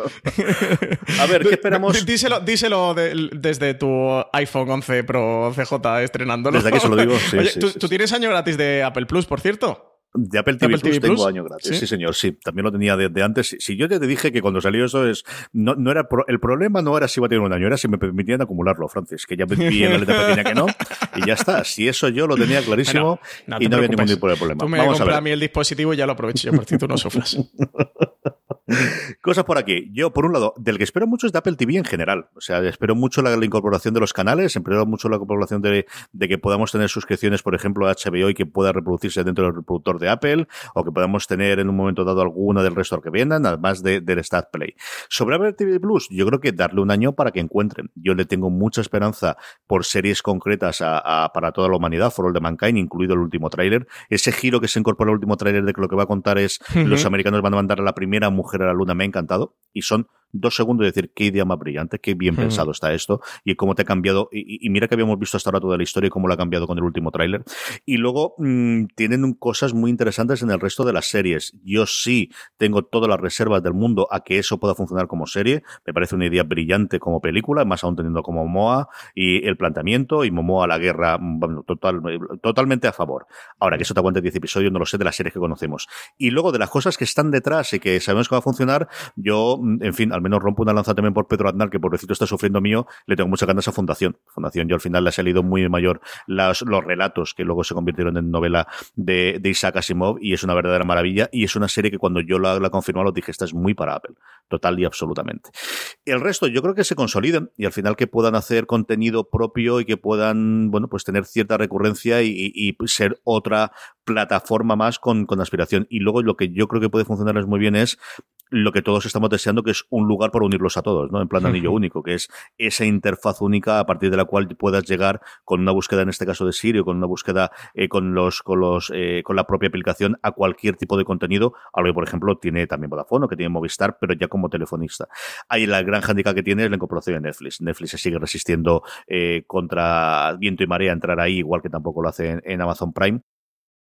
A ver, ¿qué esperamos? Díselo, díselo de, desde tu iPhone 11 Pro CJ estrenándolo. Desde aquí se lo digo. Sí, Oye, sí, ¿tú, sí, ¿tú tienes año gratis de Apple Plus, por cierto? De Apple TV, Apple Plus TV tengo Plus? año gratis. ¿Sí? ¿Sí? señor, sí. También lo tenía desde de antes. Si yo ya te dije que cuando salió eso es. No, no era pro, el problema no era si iba a tener un año, era si me permitían acumularlo, Francis. Que ya vi en la letra pequeña que no. Y ya está. Si eso yo lo tenía clarísimo no y no había ningún tipo de problema. Tú me Vamos a ver. a mí el dispositivo y ya lo aprovecho yo, por ti tú no sufras. Cosas por aquí. Yo, por un lado, del que espero mucho es de Apple TV en general. O sea, espero mucho la, la incorporación de los canales, espero mucho la incorporación de, de, que podamos tener suscripciones, por ejemplo, a HBO y que pueda reproducirse dentro del reproductor de Apple, o que podamos tener en un momento dado alguna del resto que vendan, además de, del Stat Play. Sobre Apple TV Plus, yo creo que darle un año para que encuentren. Yo le tengo mucha esperanza por series concretas a, a, para toda la humanidad, For All the Mankind, incluido el último tráiler. Ese giro que se incorpora al último tráiler de que lo que va a contar es uh -huh. los americanos van a mandar a la primera mujer a la luna, me ha encantado. Y son dos segundos de decir qué idea más brillante, qué bien mm. pensado está esto y cómo te ha cambiado. Y, y, mira que habíamos visto hasta ahora toda la historia y cómo lo ha cambiado con el último tráiler. Y luego mmm, tienen cosas muy interesantes en el resto de las series. Yo sí tengo todas las reservas del mundo a que eso pueda funcionar como serie. Me parece una idea brillante como película, más aún teniendo como Momoa y el planteamiento y Momoa la guerra bueno, total, totalmente a favor. Ahora que eso te aguante 10 episodios, no lo sé de las series que conocemos. Y luego de las cosas que están detrás y que sabemos que va a funcionar, yo, en fin, al menos rompo una lanza también por Pedro Aznar, que pobrecito está sufriendo mío, le tengo muchas ganas a Fundación. Fundación, yo al final le ha salido muy mayor los relatos que luego se convirtieron en novela de, de, Isaac Asimov y es una verdadera maravilla y es una serie que cuando yo la, la confirmé lo dije, esta es muy para Apple, total y absolutamente. El resto yo creo que se consoliden y al final que puedan hacer contenido propio y que puedan, bueno, pues tener cierta recurrencia y, y, y ser otra plataforma más con, con aspiración. Y luego lo que yo creo que puede funcionarles muy bien es lo que todos estamos deseando, que es un lugar para unirlos a todos, ¿no? En plan anillo único, que es esa interfaz única a partir de la cual puedas llegar con una búsqueda, en este caso de Sirio, con una búsqueda eh, con los, con los, eh, con la propia aplicación a cualquier tipo de contenido. Algo que, por ejemplo, tiene también Vodafone, que tiene Movistar, pero ya como telefonista. Ahí la gran handicap que tiene es la incorporación de Netflix. Netflix se sigue resistiendo eh, contra viento y marea entrar ahí, igual que tampoco lo hace en Amazon Prime.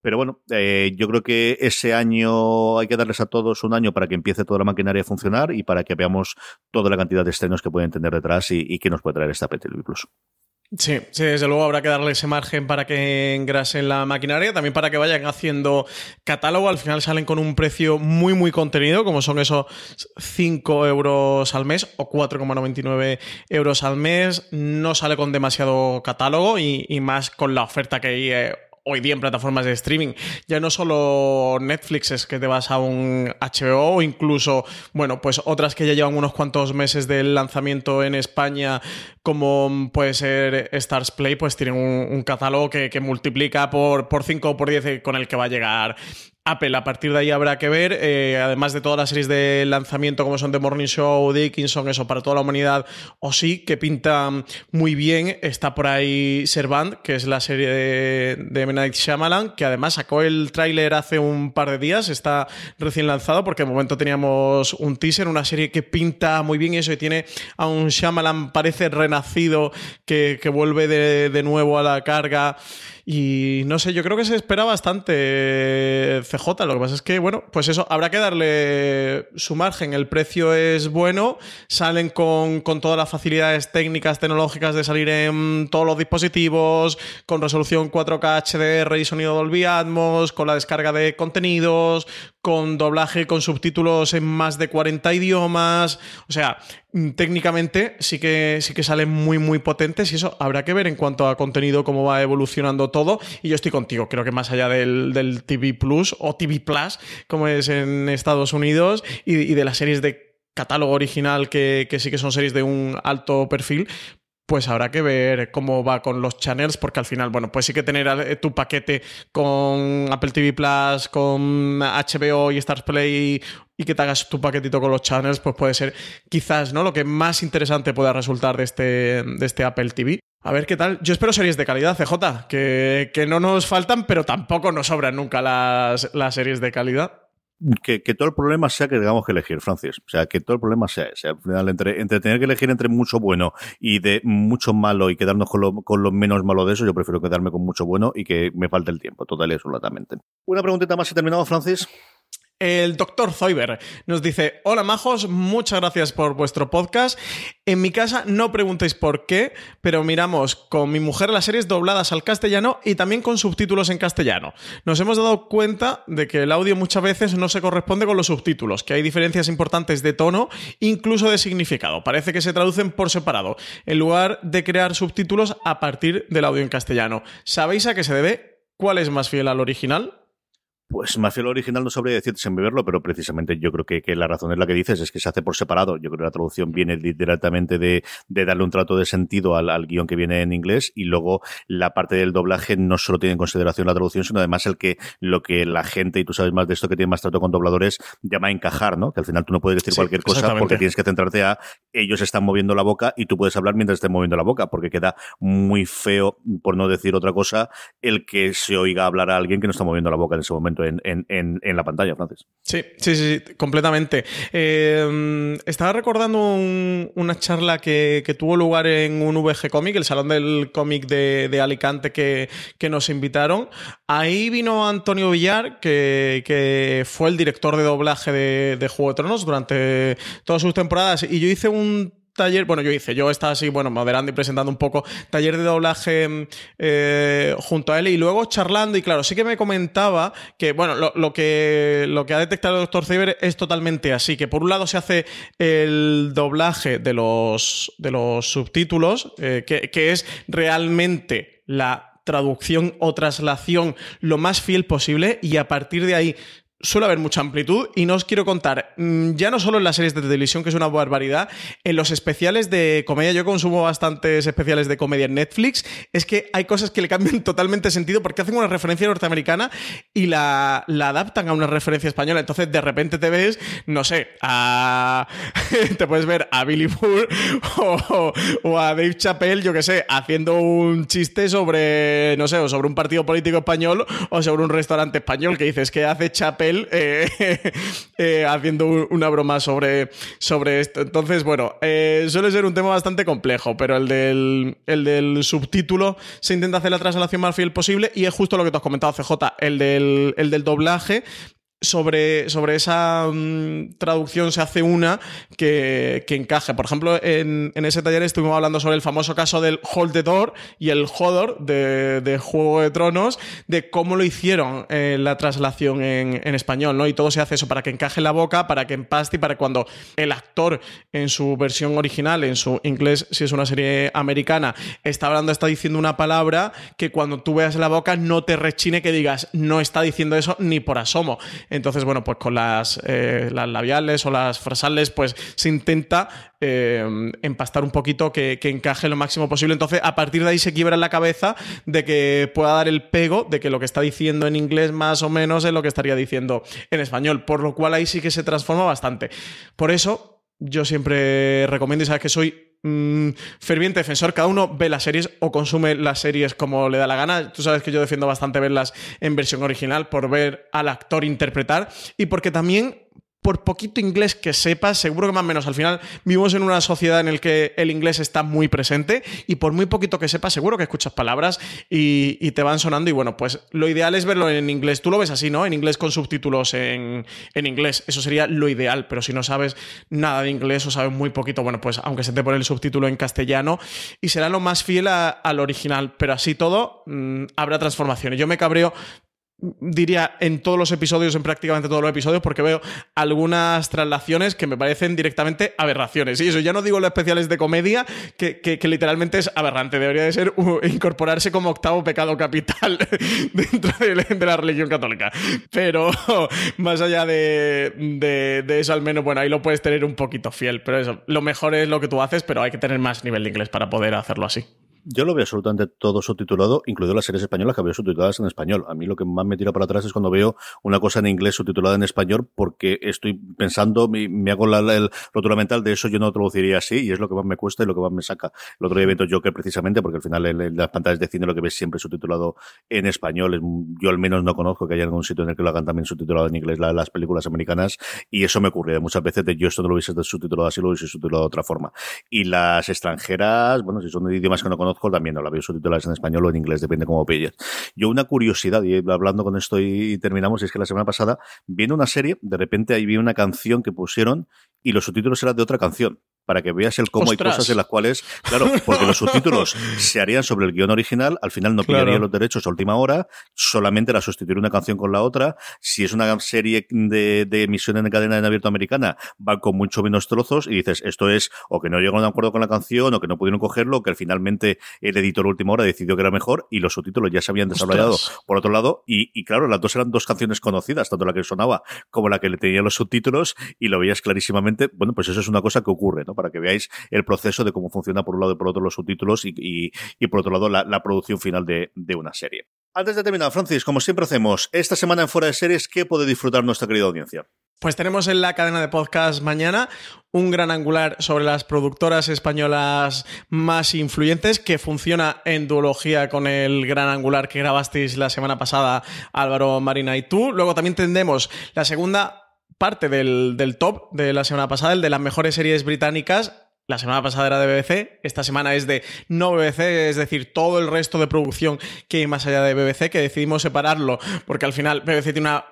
Pero bueno, eh, yo creo que ese año hay que darles a todos un año para que empiece toda la maquinaria a funcionar y para que veamos toda la cantidad de estrenos que pueden tener detrás y, y que nos puede traer esta Apple Plus. Sí, sí, desde luego habrá que darle ese margen para que engrasen la maquinaria, también para que vayan haciendo catálogo. Al final salen con un precio muy, muy contenido, como son esos 5 euros al mes o 4,99 euros al mes. No sale con demasiado catálogo y, y más con la oferta que hay. Eh, hoy día en plataformas de streaming. Ya no solo Netflix es que te vas a un HBO o incluso, bueno, pues otras que ya llevan unos cuantos meses del lanzamiento en España, como puede ser Stars Play, pues tienen un, catálogo que, multiplica por, por 5 o por 10 con el que va a llegar Apple. A partir de ahí habrá que ver, eh, además de todas las series de lanzamiento como son The Morning Show, Dickinson, eso para toda la humanidad, o sí, que pinta muy bien. Está por ahí Servant, que es la serie de, de M. Shyamalan, que además sacó el tráiler hace un par de días, está recién lanzado, porque de momento teníamos un teaser, una serie que pinta muy bien y eso, y tiene a un Shyamalan, parece renacido, que, vuelve de nuevo a la carga. Y no sé, yo creo que se espera bastante eh, CJ. Lo que pasa es que, bueno, pues eso, habrá que darle su margen. El precio es bueno, salen con, todas las facilidades técnicas, tecnológicas de salir en todos los dispositivos, con resolución 4K HDR y sonido Dolby Atmos, con la descarga de contenidos, con doblaje con subtítulos en más de 40 idiomas. O sea, técnicamente sí que, sí que salen muy, muy potentes y eso habrá que ver en cuanto a contenido, cómo va evolucionando todo. Y yo estoy contigo, creo que más allá del, TV Plus o TV Plus, como es en Estados Unidos, y, de las series de catálogo original, que, que sí que son series de un alto perfil, pues habrá que ver cómo va con los channels, porque al final, bueno, pues sí que tener eh, tu paquete con Apple TV Plus, con HBO y Stars Play y que te hagas tu paquetito con los channels, pues puede ser quizás, ¿no? Lo que más interesante pueda resultar de este, de este Apple TV. A ver qué tal. Yo espero series de calidad, CJ, que, que no nos faltan, pero tampoco nos sobran nunca las, las series de calidad que, que, todo el problema sea que tengamos que elegir, Francis. O sea, que todo el problema sea ese. Al final, entre, entre tener que elegir entre mucho bueno y de mucho malo y quedarnos con lo, con lo menos malo de eso, yo prefiero quedarme con mucho bueno y que me falte el tiempo, total y absolutamente. Una preguntita más y terminado, Francis. El doctor Zoiber nos dice, hola majos, muchas gracias por vuestro podcast. En mi casa no preguntéis por qué, pero miramos con mi mujer las series dobladas al castellano y también con subtítulos en castellano. Nos hemos dado cuenta de que el audio muchas veces no se corresponde con los subtítulos, que hay diferencias importantes de tono, incluso de significado. Parece que se traducen por separado, en lugar de crear subtítulos a partir del audio en castellano. ¿Sabéis a qué se debe? ¿Cuál es más fiel al original? Pues más fiel original no sabría decirte sin beberlo, pero precisamente yo creo que, que, la razón es la que dices, es que se hace por separado. Yo creo que la traducción viene directamente de, de darle un trato de sentido al, al, guion que viene en inglés y luego la parte del doblaje no solo tiene en consideración la traducción, sino además el que lo que la gente, y tú sabes más de esto que tiene más trato con dobladores, llama encajar, ¿no? Que al final tú no puedes decir sí, cualquier cosa porque tienes que centrarte a ellos están moviendo la boca y tú puedes hablar mientras estén moviendo la boca, porque queda muy feo, por no decir otra cosa, el que se oiga hablar a alguien que no está moviendo la boca en ese momento en, la pantalla, Francis. Sí, sí, sí, completamente. Eh, estaba recordando una charla que, tuvo lugar en un VG Comic, el salón del cómic de, Alicante que, nos invitaron. Ahí vino Antonio Villar, que, fue el director de doblaje de, de Juego de Tronos durante todas sus temporadas, y yo hice un taller, bueno, yo hice, yo estaba así, bueno, moderando y presentando un poco taller de doblaje eh, junto a él y luego charlando y claro, sí que me comentaba que, bueno, lo, que, lo que ha detectado el doctor Cyber es totalmente así, que por un lado se hace el doblaje de los, de los subtítulos, eh, que, que es realmente la traducción o traslación lo más fiel posible y a partir de ahí suele haber mucha amplitud y no os quiero contar, mm, ya no solo en las series de televisión, que es una barbaridad, en los especiales de comedia, yo consumo bastantes especiales de comedia en Netflix, es que hay cosas que le cambian totalmente sentido porque hacen una referencia norteamericana y la, adaptan a una referencia española. Entonces de repente te ves, no sé, a... te puedes ver a Billy Burr o, o, a Dave Chappelle, yo que sé, haciendo un chiste sobre, no sé, o sobre un partido político español o sobre un restaurante español que dices que hace Chappelle eh, eh, haciendo una broma sobre, sobre esto. Entonces, bueno, eh, suele ser un tema bastante complejo, pero el del, el del subtítulo se intenta hacer la traslación más fiel posible y es justo lo que te has comentado, CJ, el del, el del doblaje sobre, sobre esa mm, traducción se hace una que, encaje. Por ejemplo, en, ese taller estuvimos hablando sobre el famoso caso del Hold the Door y el Hodor de, Juego de Tronos, de cómo lo hicieron en la traslación en, español, ¿no? Y todo se hace eso para que encaje en la boca, para que empaste y para cuando el actor en su versión original, en su inglés, si es una serie americana, está hablando, está diciendo una palabra que cuando tú veas la boca no te rechine que digas, no está diciendo eso ni por asomo. Entonces, bueno, pues con las, eh, las labiales o las frasales, pues se intenta eh, empastar un poquito que, encaje lo máximo posible. Entonces, a partir de ahí se quiebra la cabeza de que pueda dar el pego de que lo que está diciendo en inglés más o menos es lo que estaría diciendo en español, por lo cual ahí sí que se transforma bastante. Por eso, yo siempre recomiendo, y sabes que soy Mm, ferviente defensor. Cada uno ve las series o consume las series como le da la gana. Tú sabes que yo defiendo bastante verlas en versión original por ver al actor interpretar y porque también por poquito inglés que sepas, seguro que más o menos al final vivimos en una sociedad en la que el inglés está muy presente y por muy poquito que sepas, seguro que escuchas palabras y, te van sonando y bueno, pues lo ideal es verlo en inglés. Tú lo ves así, ¿no? En inglés con subtítulos en, inglés. Eso sería lo ideal, pero si no sabes nada de inglés o sabes muy poquito, bueno, pues aunque se te pone el subtítulo en castellano y será lo más fiel al original, pero así todo mm, habrá transformaciones. Yo me cabreo diría en todos los episodios, en prácticamente todos los episodios, porque veo algunas traslaciones que me parecen directamente aberraciones. Y eso ya no digo los especiales de comedia, que, literalmente es aberrante. Debería de ser incorporarse como octavo pecado capital dentro de, la religión católica. Pero más allá de, de, eso, al menos, bueno, ahí lo puedes tener un poquito fiel. Pero eso, lo mejor es lo que tú haces, pero hay que tener más nivel de inglés para poder hacerlo así. Yo lo veo absolutamente todo subtitulado, incluido las series españolas que veo subtituladas en español. A mí lo que más me tira para atrás es cuando veo una cosa en inglés subtitulada en español porque estoy pensando, me, hago la, el rotura mental de eso, yo no traduciría así y es lo que más me cuesta y lo que más me saca. El otro día evento Joker precisamente porque al final en, las pantallas de cine lo que ves siempre subtitulado en español. yo al menos no conozco que haya algún sitio en el que lo hagan también subtitulado en inglés las películas americanas y eso me ocurre muchas veces de yo esto no lo hubiese subtitulado así, lo hubiese subtitulado de otra forma. Y las extranjeras, bueno, si son idiomas que no conozco, también no la veo subtituladas en español o en inglés, depende cómo pilles. Yo una curiosidad, y hablando con esto y terminamos, es que la semana pasada viendo una serie, de repente ahí vi una canción que pusieron y los subtítulos eran de otra canción para que veas el cómo hay cosas en las cuales, claro, porque los subtítulos se harían sobre el guion original, al final no pillarían los derechos a última hora, solamente era sustituir una canción con la otra. Si es una serie de, de emisión en cadena en abierto americana, va con mucho menos trozos y dices, esto es o que no llegaron a un acuerdo con la canción o que no pudieron cogerlo, o que finalmente el editor a última hora decidió que era mejor y los subtítulos ya se habían desarrollado por otro lado. Y, y, claro, las dos eran dos canciones conocidas, tanto la que sonaba como la que le tenía los subtítulos y lo veías clarísimamente. Bueno, pues eso es una cosa que ocurre, ¿no? Para que veáis el proceso de cómo funciona por un lado y por otro los subtítulos y, por otro lado la, producción final de, una serie. Antes de terminar, Francis, como siempre hacemos, esta semana en Fuera de Series, ¿qué puede disfrutar nuestra querida audiencia? Pues tenemos en la cadena de podcast mañana un gran angular sobre las productoras españolas más influyentes que funciona en duología con el gran angular que grabasteis la semana pasada Álvaro Marina y tú. Luego también tendremos la segunda parte del, top de la semana pasada, el de las mejores series británicas. La semana pasada era de BBC, esta semana es de no BBC, es decir, todo el resto de producción que hay más allá de BBC, que decidimos separarlo, porque al final BBC tiene una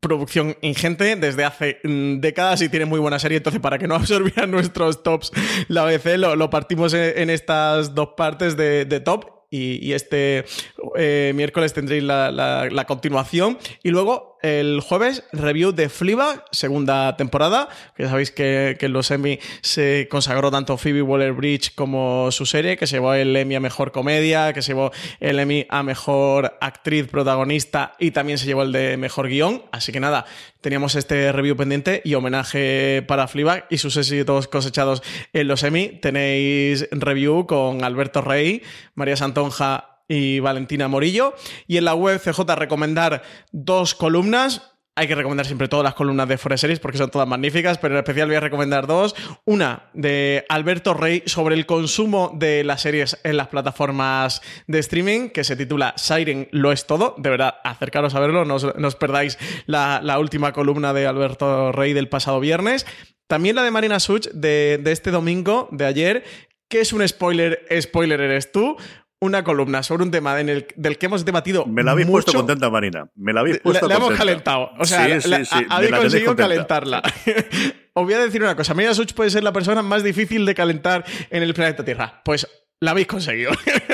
producción ingente desde hace mm, décadas y tiene muy buena serie, entonces para que no absorbieran nuestros tops, la BBC lo, partimos en, estas dos partes de, top y, este eh, miércoles tendréis la, continuación. Y luego el jueves, review de Fleabag, segunda temporada, que sabéis que, que en los Emmy se consagró tanto Phoebe Waller-Bridge como su serie, que se llevó el Emmy a Mejor Comedia, que se llevó el Emmy a Mejor Actriz Protagonista y también se llevó el de Mejor Guión. Así que nada, teníamos este review pendiente y homenaje para Fleabag y sus éxitos cosechados en los Emmy. Tenéis review con Alberto Rey, María Santonja y Valentina Morillo. Y en la web CJ recomendar dos columnas. Hay que recomendar siempre todas las columnas de Forest Series porque son todas magníficas, pero en especial voy a recomendar dos. Una de Alberto Rey sobre el consumo de las series en las plataformas de streaming, que se titula Siren lo es todo. De verdad, acercaros a verlo, no os, perdáis la, última columna de Alberto Rey del pasado viernes. También la de Marina Such de, de este domingo, de ayer, que es un spoiler, spoiler eres tú, una columna sobre un tema en el, del que hemos debatido. Me la habéis puesto contenta, Marina. Me la habéis puesto La, hemos calentado. O sea, habéis conseguido calentarla. Os voy a decir una cosa. Marina Such puede ser la persona más difícil de calentar en el planeta Tierra. Pues la habéis conseguido.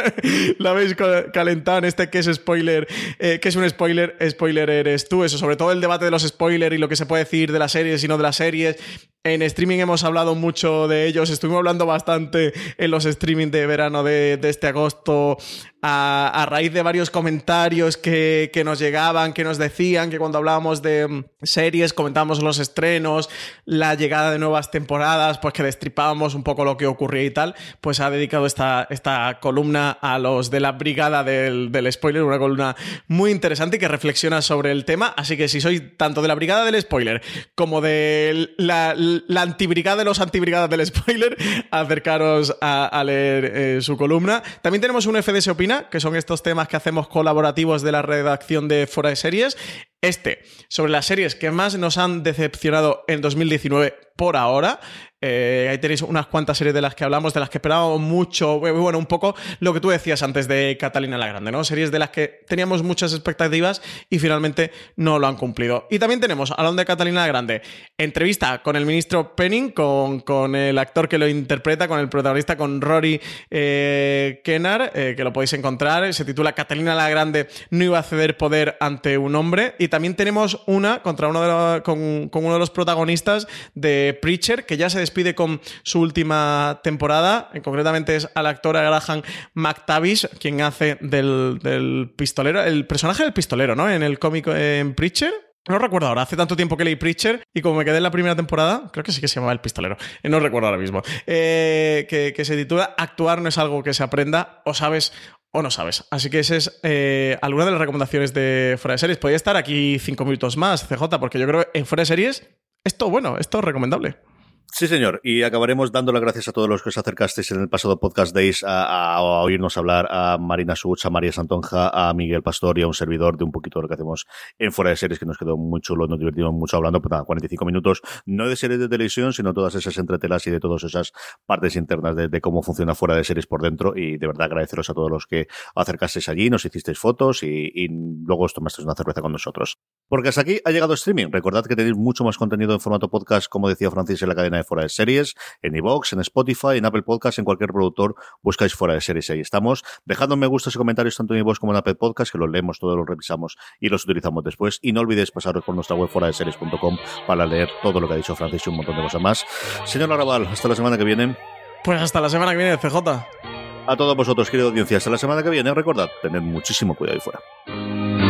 la habéis calentado en este que es spoiler, eh, que es un spoiler, spoiler eres tú. Eso, sobre todo el debate de los spoilers y lo que se puede decir de las series y no de las series. En streaming hemos hablado mucho de ellos, estuvimos hablando bastante en los streaming de verano de, este agosto a, raíz de varios comentarios que, nos llegaban, que nos decían que cuando hablábamos de mm, series comentábamos los estrenos, la llegada de nuevas temporadas, pues que destripábamos un poco lo que ocurría y tal, pues ha dedicado esta, esta columna a los de la brigada del, del spoiler, una columna muy interesante y que reflexiona sobre el tema, así que si sois tanto de la brigada del spoiler como de la antibrigada de los antibrigadas del spoiler, acercaros a, leer eh, su columna. También tenemos un FDS Que son estos temas que hacemos colaborativos de la redacción de Fora de Series. Este, sobre las series que más nos han decepcionado en 2019 por ahora. Eh, ahí tenéis unas cuantas series de las que hablamos, de las que esperábamos mucho. Bueno, un poco lo que tú decías antes de Catalina la Grande, ¿no? Series de las que teníamos muchas expectativas y finalmente no lo han cumplido. Y también tenemos, hablando de Catalina la Grande, entrevista con el ministro Penning, con, con el actor que lo interpreta, con el protagonista, con Rory eh, Kennar, eh, que lo podéis encontrar. Se titula Catalina la Grande no iba a ceder poder ante un hombre. También tenemos una contra uno de con, uno de los protagonistas de Preacher, que ya se despide con su última temporada. Concretamente es al actor Graham McTavish, quien hace del, pistolero, el personaje del pistolero, ¿no? En el cómic en Preacher. No recuerdo ahora, hace tanto tiempo que leí Preacher y como me quedé en la primera temporada, creo que sí que se llamaba El Pistolero, eh, no recuerdo ahora mismo, eh, que, se titula Actuar no es algo que se aprenda, o sabes o no sabes. Así que esa es eh, alguna de las recomendaciones de Fuera de Series. Podría estar aquí cinco minutos más, CJ, porque yo creo que en Fuera de Series esto, bueno, esto es recomendable. Sí, señor. Y acabaremos dando las gracias a todos los que os acercasteis en el pasado Podcast Days a, oírnos hablar a Marina Such, a María Santonja, a Miguel Pastor y a un servidor de un poquito de lo que hacemos en Fuera de Series, que nos quedó muy chulo, nos divertimos mucho hablando, pues nada, 45 minutos, no de series de televisión, sino todas esas entretelas y de todas esas partes internas de, cómo funciona Fuera de Series por dentro. Y de verdad agradeceros a todos los que acercasteis allí, nos hicisteis fotos y, y luego os tomasteis una cerveza con nosotros. Porque hasta aquí ha llegado streaming. Recordad que tenéis mucho más contenido en formato podcast, como decía Francis, en la cadena de Fuera de Series, en iVoox, en Spotify, en Apple Podcast, en cualquier productor, buscáis Fuera de Series. Ahí estamos. Dejadnos me gustos y comentarios tanto en iVoox como en Apple Podcast, que los leemos, todos los revisamos y los utilizamos después. Y no olvidéis pasaros por nuestra web fuera de series.com para leer todo lo que ha dicho Francis y un montón de cosas más. Señor Arrabal, hasta la semana que viene. Pues hasta la semana que viene, CJ. A todos vosotros, querido audiencia, hasta la semana que viene. Recordad, tened muchísimo cuidado ahí fuera.